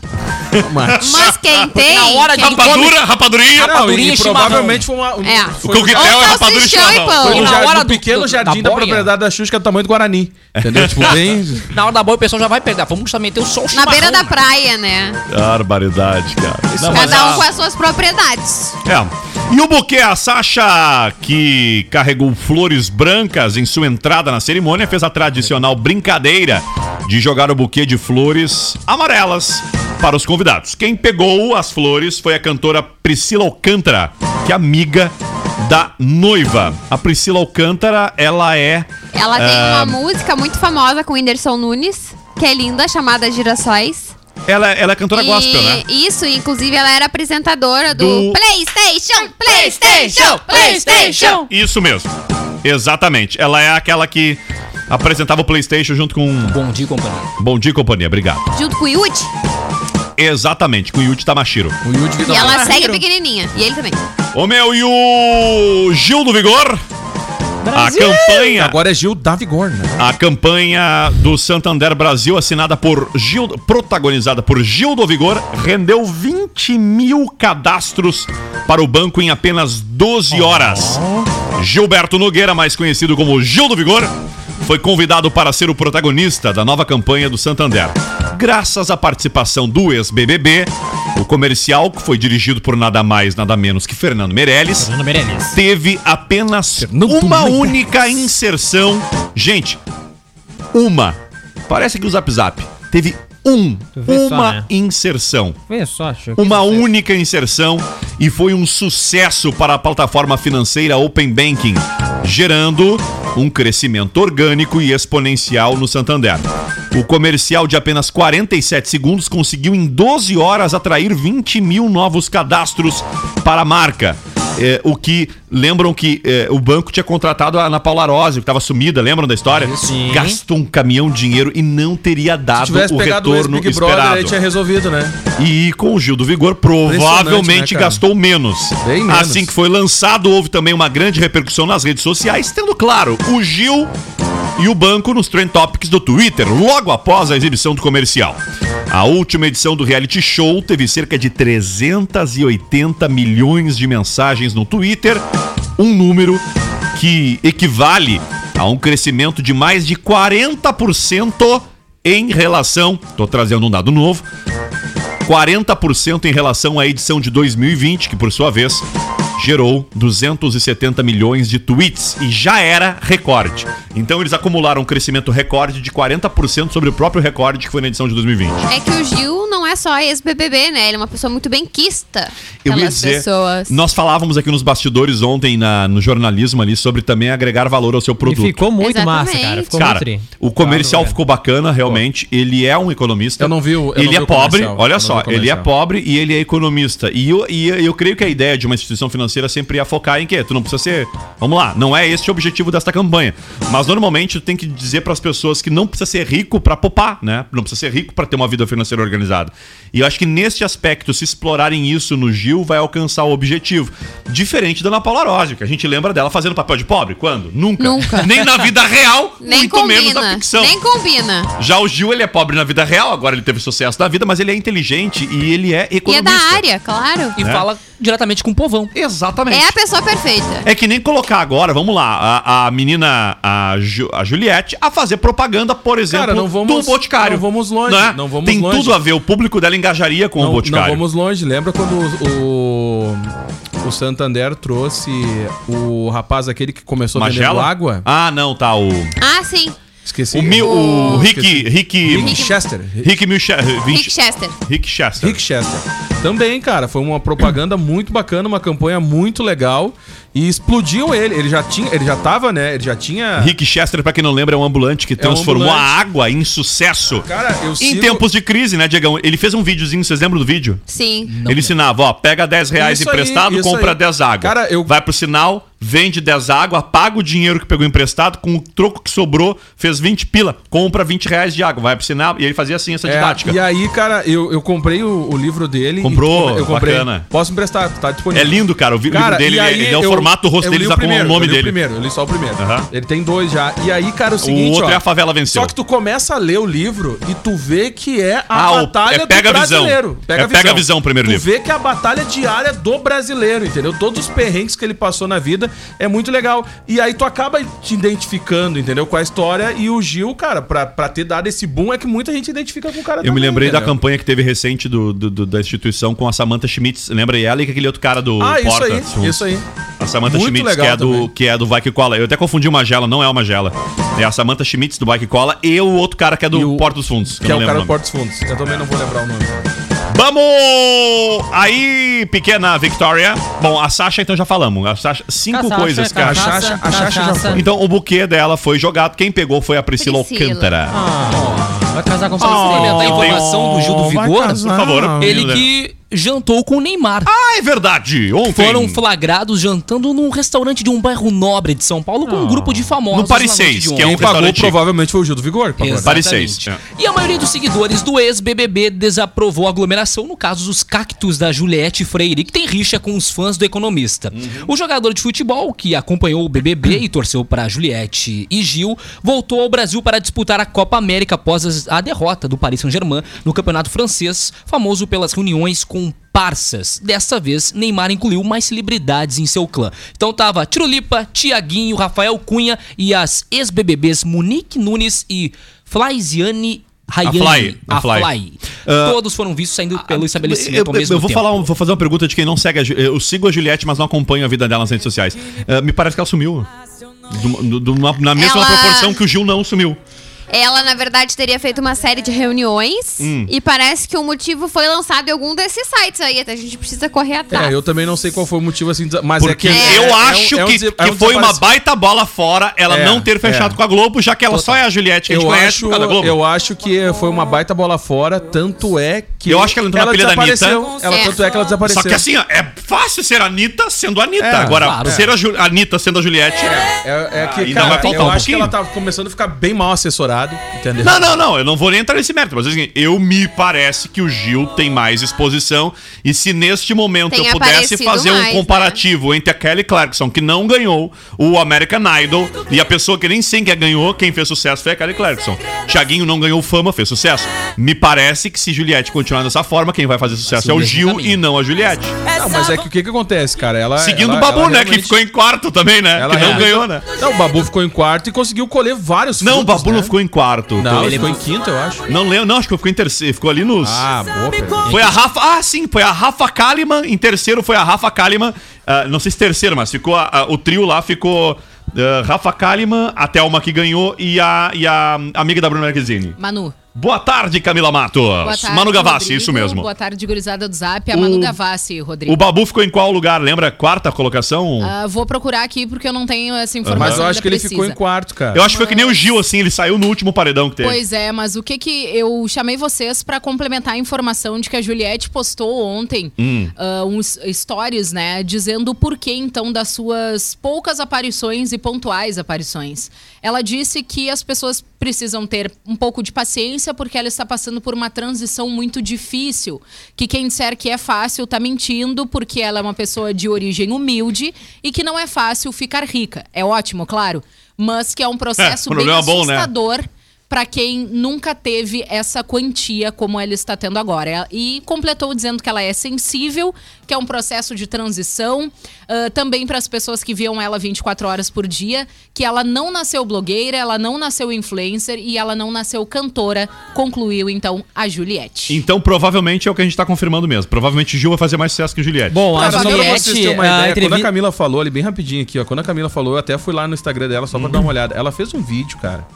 Mas quem tem. na hora de Rapadura, rapadurinha. Não, Rapadurinha e, provavelmente foi uma. É. Foi, O coquetel é rapadura e chimarrão. foi no, na hora do- pequeno do- jardim da da, propriedade da Xuxa, que é do tamanho do Guarani. Entendeu? tipo, bem. Na hora da boa, o pessoal já vai pegar. Vamos também ter o sol Na beira da praia, né? Barbaridade, cara. Não, mas Cada a- um com as suas propriedades. É. E o buquê, a Sasha, que carregou flores brancas em sua entrada na cerimônia, fez a tradicional brincadeira de jogar o buquê de flores amarelas para os convidados. Quem pegou as flores foi a cantora Priscila Alcântara, que é amiga da noiva. A Priscila Alcântara, ela é. Ela tem Ah. uma música muito famosa com o Whindersson Nunes, que é linda, chamada Girassóis. Ela, ela é cantora E- gospel, né? Isso, inclusive ela era apresentadora do, Do- PlayStation, PlayStation, PlayStation. Isso mesmo. Exatamente. Ela é aquela que apresentava o PlayStation junto com. Bom dia, companhia. Bom dia, companhia. Obrigado. Junto com o Yudi. Exatamente, com o Yuji Tamashiro. O Yudi E ela segue pequenininha. E ele também. Ô meu, e o Gil do Vigor? A campanha, Agora é Gil da Vigor, né? a campanha do Santander Brasil, assinada por Gil, protagonizada por Gil do Vigor, rendeu 20 mil cadastros para o banco em apenas 12 horas. Gilberto Nogueira, mais conhecido como Gil do Vigor, foi convidado para ser o protagonista da nova campanha do Santander. Graças à participação do ex-BBB, o comercial, que foi dirigido por nada mais, nada menos que Fernando Meirelles, Fernando Meirelles. teve apenas uma única inserção. Gente, uma. Parece que o Zap Zap teve um, vê só, uma né? inserção. Vê só. Uma única inserção e foi um sucesso para a plataforma financeira Open Banking, gerando um crescimento orgânico e exponencial no Santander. O comercial de apenas 47 segundos conseguiu em 12 horas atrair 20 mil novos cadastros para a marca. É, o que lembram que é, o banco tinha contratado a Ana Paula Rose, que estava sumida, lembram da história? Sim. Gastou um caminhão de dinheiro e não teria dado o pegado o retorno ex-Big Brother, esperado. aí tinha resolvido, né? E com o Gil do Vigor, provavelmente né, gastou menos. Bem menos. Assim que foi lançado, houve também uma grande repercussão nas redes sociais, tendo claro o Gil e o banco nos Trend Topics do Twitter, logo após a exibição do comercial. A última edição do reality show teve cerca de 380 milhões de mensagens no Twitter, um número que equivale a um crescimento de mais de 40% em relação, tô trazendo um dado novo, 40% em relação à edição de 2020, que por sua vez gerou 270 milhões de tweets e já era recorde. Então eles acumularam um crescimento recorde de 40% sobre o próprio recorde que foi na edição de 2020. É que o Gil não é só ex-BBB, né? Ele é uma pessoa muito benquista Eu ia pelas dizer, pessoas. nós falávamos aqui nos bastidores ontem na- no jornalismo ali sobre também agregar valor ao seu E produto. ficou muito Exatamente. massa, cara. Ficou Cara, muito o comercial Claro, ficou bacana, realmente. Ele é um economista. Eu não vi o- eu não ele vi é o pobre, olha não só. Ele é pobre e ele é economista. E eu, e eu creio que a ideia de uma instituição financeira sempre ia focar em quê? Tu não precisa ser. Vamos lá, não é este o objetivo desta campanha. Mas normalmente tu tem que dizer para as pessoas que não precisa ser rico para poupar, né? Não precisa ser rico para ter uma vida financeira organizada. E eu acho que neste aspecto, se explorarem isso no Gil, vai alcançar o objetivo. Diferente da Ana Paula Rossi, que a gente lembra dela fazendo papel de pobre. Quando? Nunca. Nunca. Nem na vida real, Nem muito menos na combina. ficção. Nem combina. Já o Gil, ele é pobre na vida real, agora ele teve sucesso na vida, mas ele é inteligente e ele é E é economista. da área, claro. E Né? fala diretamente com o povão. Exatamente. É a pessoa perfeita. É que nem colocar agora, vamos lá, a, a menina, a, Ju- a Juliette, a fazer propaganda, por exemplo, Cara, não vamos- do Boticário. não vamos longe, né? não vamos Tem longe. tudo a ver, o público dela engajaria com o Não, não Boticário. vamos longe. Lembra quando o, o, o Santander trouxe o rapaz aquele que começou vendendo Magela? água? Ah, não, tá, o... Ah, sim. Esqueci. O, Mil, o Rick, Esqueci. Rick... Rick Chester. Rick Milche- Rick Chester. Rick Chester. Rick Chester. Também, cara, foi uma propaganda muito bacana, uma campanha muito legal e explodiu ele. Ele já tinha, ele já tava, né? Ele já tinha Rick Chester, pra quem não lembra, é um ambulante que transformou ambulante. a água em sucesso. Cara, eu Em sigo- tempos de crise, né, Diegão? Ele fez um videozinho, vocês lembram do vídeo? Sim. ele ensinava, ó, pega 10 reais Isso aí, emprestado, isso compra aí. 10 água. Cara, eu- Vai pro sinal, vende 10 água, paga o dinheiro que pegou emprestado, com o troco que sobrou, fez 20 pila, compra 20 reais de água, vai pro sinal, e ele fazia assim essa É, didática. e aí, cara, eu, eu comprei o, o livro dele. e Comprou? eu comprei. Bacana. Posso emprestar, tá disponível. É lindo, cara, o Cara, livro dele, e aí ele, ele é o eu- formato, o rosto eu dele li tá com o nome eu li dele. O primeiro, eu li só o primeiro. Aham. Ele tem dois já. E aí, cara, é o seguinte. outro ó, é A Favela Venceu. Só que tu começa a ler o livro e tu vê que é a Ah, o- batalha é Pega do a Visão. brasileiro. É Pega a Visão o primeiro tu livro. vê que é a batalha diária do brasileiro, entendeu? Todos os perrengues que ele passou na vida é muito legal. E aí tu acaba te identificando, entendeu? Com a história. E o Gil, cara, pra, pra ter dado esse boom é que muita gente identifica com o cara Eu me também, lembrei da entendeu? campanha que teve recente do, do- do- da instituição com a Samantha Schmitz. Lembra? E ela e aquele outro cara do Ah, isso Porta. aí, isso aí. A Samantha Muito Schmitz, que é, do, também. que é do Vai Que Cola. Eu até confundi uma Magela, não é uma Magela. É a Samantha Schmitz do Vai Que Cola e o outro cara que é do o- Porta dos Fundos. Que é eu o não cara lembro do Portos Fundos. Eu também não vou lembrar o nome. Vamos! Aí, pequena Victoria. Bom, a Sasha então já falamos. A Sasha, cinco coisas, cara. cachaça, A Sasha- a Sasha já cachaça. Então o buquê dela foi jogado. Quem pegou foi a Priscila, Priscila. Alcântara. Vai casar com complementar a eu informação do Gil do Vigor, casar. Por favor. ele que jantou com o Neymar. Ah, é verdade. Ontem. Foram flagrados jantando num restaurante de um bairro nobre de São Paulo com um grupo de famosos. No Paris na noite 6, de que é um. Quem pagou provavelmente foi o Gil do Vigor. Paris Exatamente. 6. E a maioria dos seguidores do ex-BBB desaprovou a aglomeração, no caso dos cactos da Juliette Freire, que tem rixa com os fãs do economista. O jogador de futebol, que acompanhou o BBB e torceu para Juliette e Gil, voltou ao Brasil para disputar a Copa América após a derrota do Paris Saint-Germain no campeonato francês, famoso pelas reuniões com parças. Dessa vez, Neymar incluiu mais celebridades em seu clã. Então tava Tirulipa, Tiaguinho, Rafael Cunha e as ex-BBBs Monique Nunes e Flaisiane Rayane. Fly, a A Fly. Fly. Ah, Todos foram vistos saindo pelo Eu, estabelecimento ao eu- mesmo eu vou tempo. falar, vou fazer uma pergunta de quem não segue a Eu sigo a Juliette, mas não acompanho a vida dela nas redes sociais. Ah, me parece que ela sumiu. Do- do- do- na- na mesma Ela- proporção que o Gil não sumiu. Ela, na verdade, teria feito uma série de reuniões Hum. e parece que o motivo foi lançado em algum desses sites aí. Até a gente precisa correr atrás. É, eu também não sei qual foi o motivo assim, mas Porque é que eu é- é um- acho é um que, desa- que é um foi uma baita bola fora ela É, não ter fechado é. com a Globo, já que ela só é a Juliette que a gente Eu conhece acho, da Globo. eu acho que foi uma baita bola fora, tanto é que. Eu acho que ela entrou na pilha da. Anitta. Ela, É. tanto é que ela desapareceu. Só que assim, ó, é fácil ser a Anitta sendo a Anitta. É, Agora, claro. ser a, Ju- Anitta sendo a Juliette. É, é que, ainda cara, vai faltar eu um acho que ela tá começando a ficar bem mal entendeu? Não, não, não, eu não vou nem entrar nesse mérito, mas assim, eu me parece que o Gil tem mais exposição e se neste momento Tem eu pudesse fazer mais, um comparativo entre a Kelly Clarkson, que não ganhou o American Idol, e a pessoa que nem sei quem ganhou, quem fez sucesso foi a Kelly Clarkson. Thiaguinho não ganhou fama, fez sucesso. Me parece que se Juliette continuar dessa forma, quem vai fazer sucesso Vai é o o Gil caminho. e não a Juliette. Não, mas é que o que que acontece, cara? Ela, Seguindo ela- o Babu, ela né, que realmente- ficou em quarto também, né? ela que não realmente- ganhou, né? Não, o Babu ficou em quarto e conseguiu colher vários Não, o Babu né? não ficou em quarto. Não, ele ficou em quinto, eu acho. Não lembro, não, acho que ficou em terceiro, ficou ali nos... Ah, boa, pergunta. Foi a Rafa. Ah, sim, foi a Rafa Kalimann. Em terceiro foi a Rafa Kalimann. ah, não sei se terceiro, mas ficou. a- a- o trio lá ficou. ah, Rafa Kalimann, a Thelma que ganhou e a, e a amiga da Bruna Marquezine. Manu. Boa tarde, Camila Matos. Boa tarde, Manu Gavassi, Rodrigo. isso mesmo. Boa tarde, gurizada do Zap. A Manu Gavassi, Rodrigo. O Babu ficou em qual lugar? Lembra? Quarta colocação? Ah, vou procurar aqui porque eu não tenho essa informação. Mas eu acho que ele precisa. ficou em quarto, cara. Eu acho que foi que nem o Gil, assim, ele saiu no último paredão que teve. Pois é, mas o que que eu chamei vocês pra complementar a informação de que a Juliette postou ontem Hum. ah, uns stories, né, dizendo o porquê então das suas poucas aparições e pontuais aparições. Ela disse que as pessoas precisam ter um pouco de paciência porque ela está passando por uma transição muito difícil, que quem disser que é fácil tá mentindo porque ela é uma pessoa de origem humilde e que não é fácil ficar rica. É ótimo, claro, mas que é um processo bem problema bom, né? Para quem nunca teve essa quantia como ela está tendo agora. Ela- E completou dizendo que ela é sensível, que é um processo de transição, ah, também para as pessoas que viam ela 24 horas por dia, que ela não nasceu blogueira, ela não nasceu influencer e ela não nasceu cantora, concluiu então a Juliette. Então, provavelmente é o que a gente tá confirmando mesmo. Provavelmente o Gil vai fazer mais sucesso que Juliette. Bom, a Cara, só pra Juliette, vocês terem uma a ideia, quando a. Camila falou ali, bem rapidinho aqui, ó. Quando a Camila falou, eu até fui lá no Instagram dela só pra dar uma olhada. Ela fez um vídeo, cara,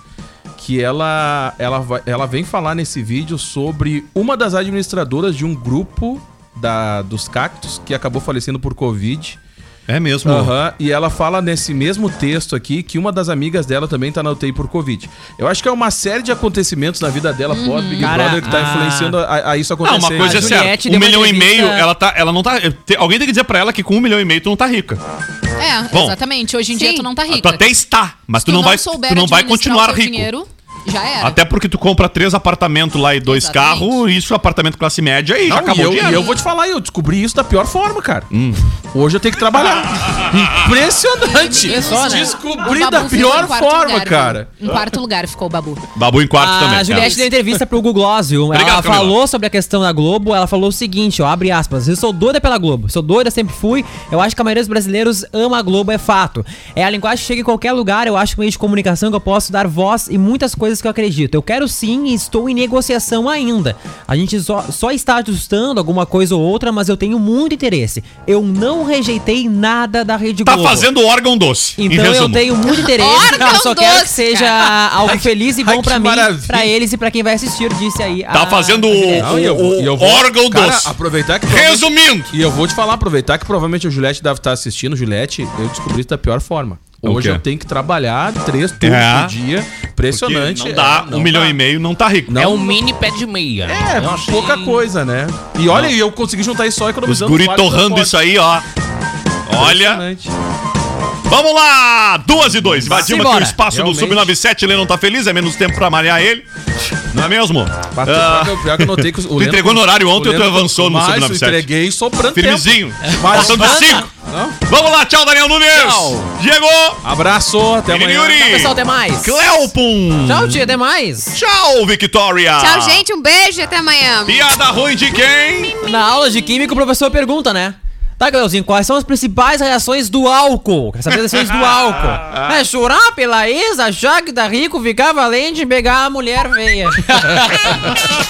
que ela, ela, ela vem falar nesse vídeo sobre uma das administradoras de um grupo da, dos cactos que acabou falecendo por Covid. É mesmo. Aham, e ela fala nesse mesmo texto aqui que uma das amigas dela também tá na UTI por Covid. Eu acho que é uma série de acontecimentos na vida dela pós Big Cara, Brother que tá a- influenciando a, a isso Não, acontecer. uma coisa é A certa. Um milhão e meio, ela tá. Ela não tá. te- Alguém tem que dizer pra ela que com um milhão e meio tu não tá rica. É, Bom, exatamente. Hoje em dia sim. tu não tá Tu rica. até está, mas Se tu não vai, souber tu não vai continuar rico. Dinheiro, já era. Até porque tu compra três apartamentos lá e dois carros, isso apartamento classe média e já Não, e acabou eu, o e dinheiro. eu vou te falar, eu descobri isso da pior forma, cara. Hum. Hoje eu tenho que trabalhar. Impressionante. É só, né? Descobri da pior forma, lugar, cara. Em quarto lugar ficou o Babu. Babu em quarto também. A Juliette é. deu entrevista pro Google? Obrigado, ela Camila. falou sobre a questão da Globo, ela falou o seguinte, ó, abre aspas, eu sou doida pela Globo, sou doida, sempre fui, eu acho que a maioria dos brasileiros ama a Globo, é fato. É a linguagem que chega em qualquer lugar, eu acho que é um meio de comunicação que eu posso dar voz e muitas coisas que eu acredito. Eu quero sim e estou em negociação ainda. A gente só, só está ajustando alguma coisa ou outra, mas eu tenho muito interesse. Eu não rejeitei nada da Rede Tá Globo. fazendo órgão doce. em Então eu tenho muito interesse, Órgão eu só quero que doce, seja algo feliz e bom Ai, pra mim, maravilha. pra eles e pra quem vai assistir, disse aí. Tá a- fazendo a o, eu- o- eu o vou- órgão cara, doce. aproveitar que Resumindo. E eu vou te falar, aproveitar que provavelmente o Juliette deve estar assistindo. Juliette, eu descobri isso da pior forma. Hoje eu tenho que trabalhar três turnos É. por dia. Porque Impressionante. Não dá, É, um milhão dá. e meio não tá rico. É um mini pé de meia. É, Eu achei- pouca coisa, né? E olha, e eu consegui juntar isso só Os economizando. guri vale torrando isso aí, ó. Olha, Impressionante. Vamos lá! Duas e dois. Invadimos aqui o espaço Realmente. do Sub-97. Ele não tá feliz, é menos tempo pra malhar ele. Não é mesmo? Mas Ah, pior que eu- pior que eu notei que o Tu entregou no horário ontem tu avançou no Mas eu Sub-97? entreguei sobrando Firmezinho. tempo. Mas- Faltando cinco. Não? Vamos lá, tchau, Daniel Nunes. Tchau. Diego. Abraço, até amanhã. Yuri. Pessoal, até mais. Cleopum. Tchau, tia, até mais. Tchau, Victoria. Tchau, gente. Um beijo e até amanhã. Piada ruim de quem? Na aula de química, o professor pergunta, né? Tá, Cleuzinho, quais são as principais reações do álcool? Quer saber as reações do álcool? É chorar pela ex, achar que tá rico, ficar valente e pegar a mulher feia.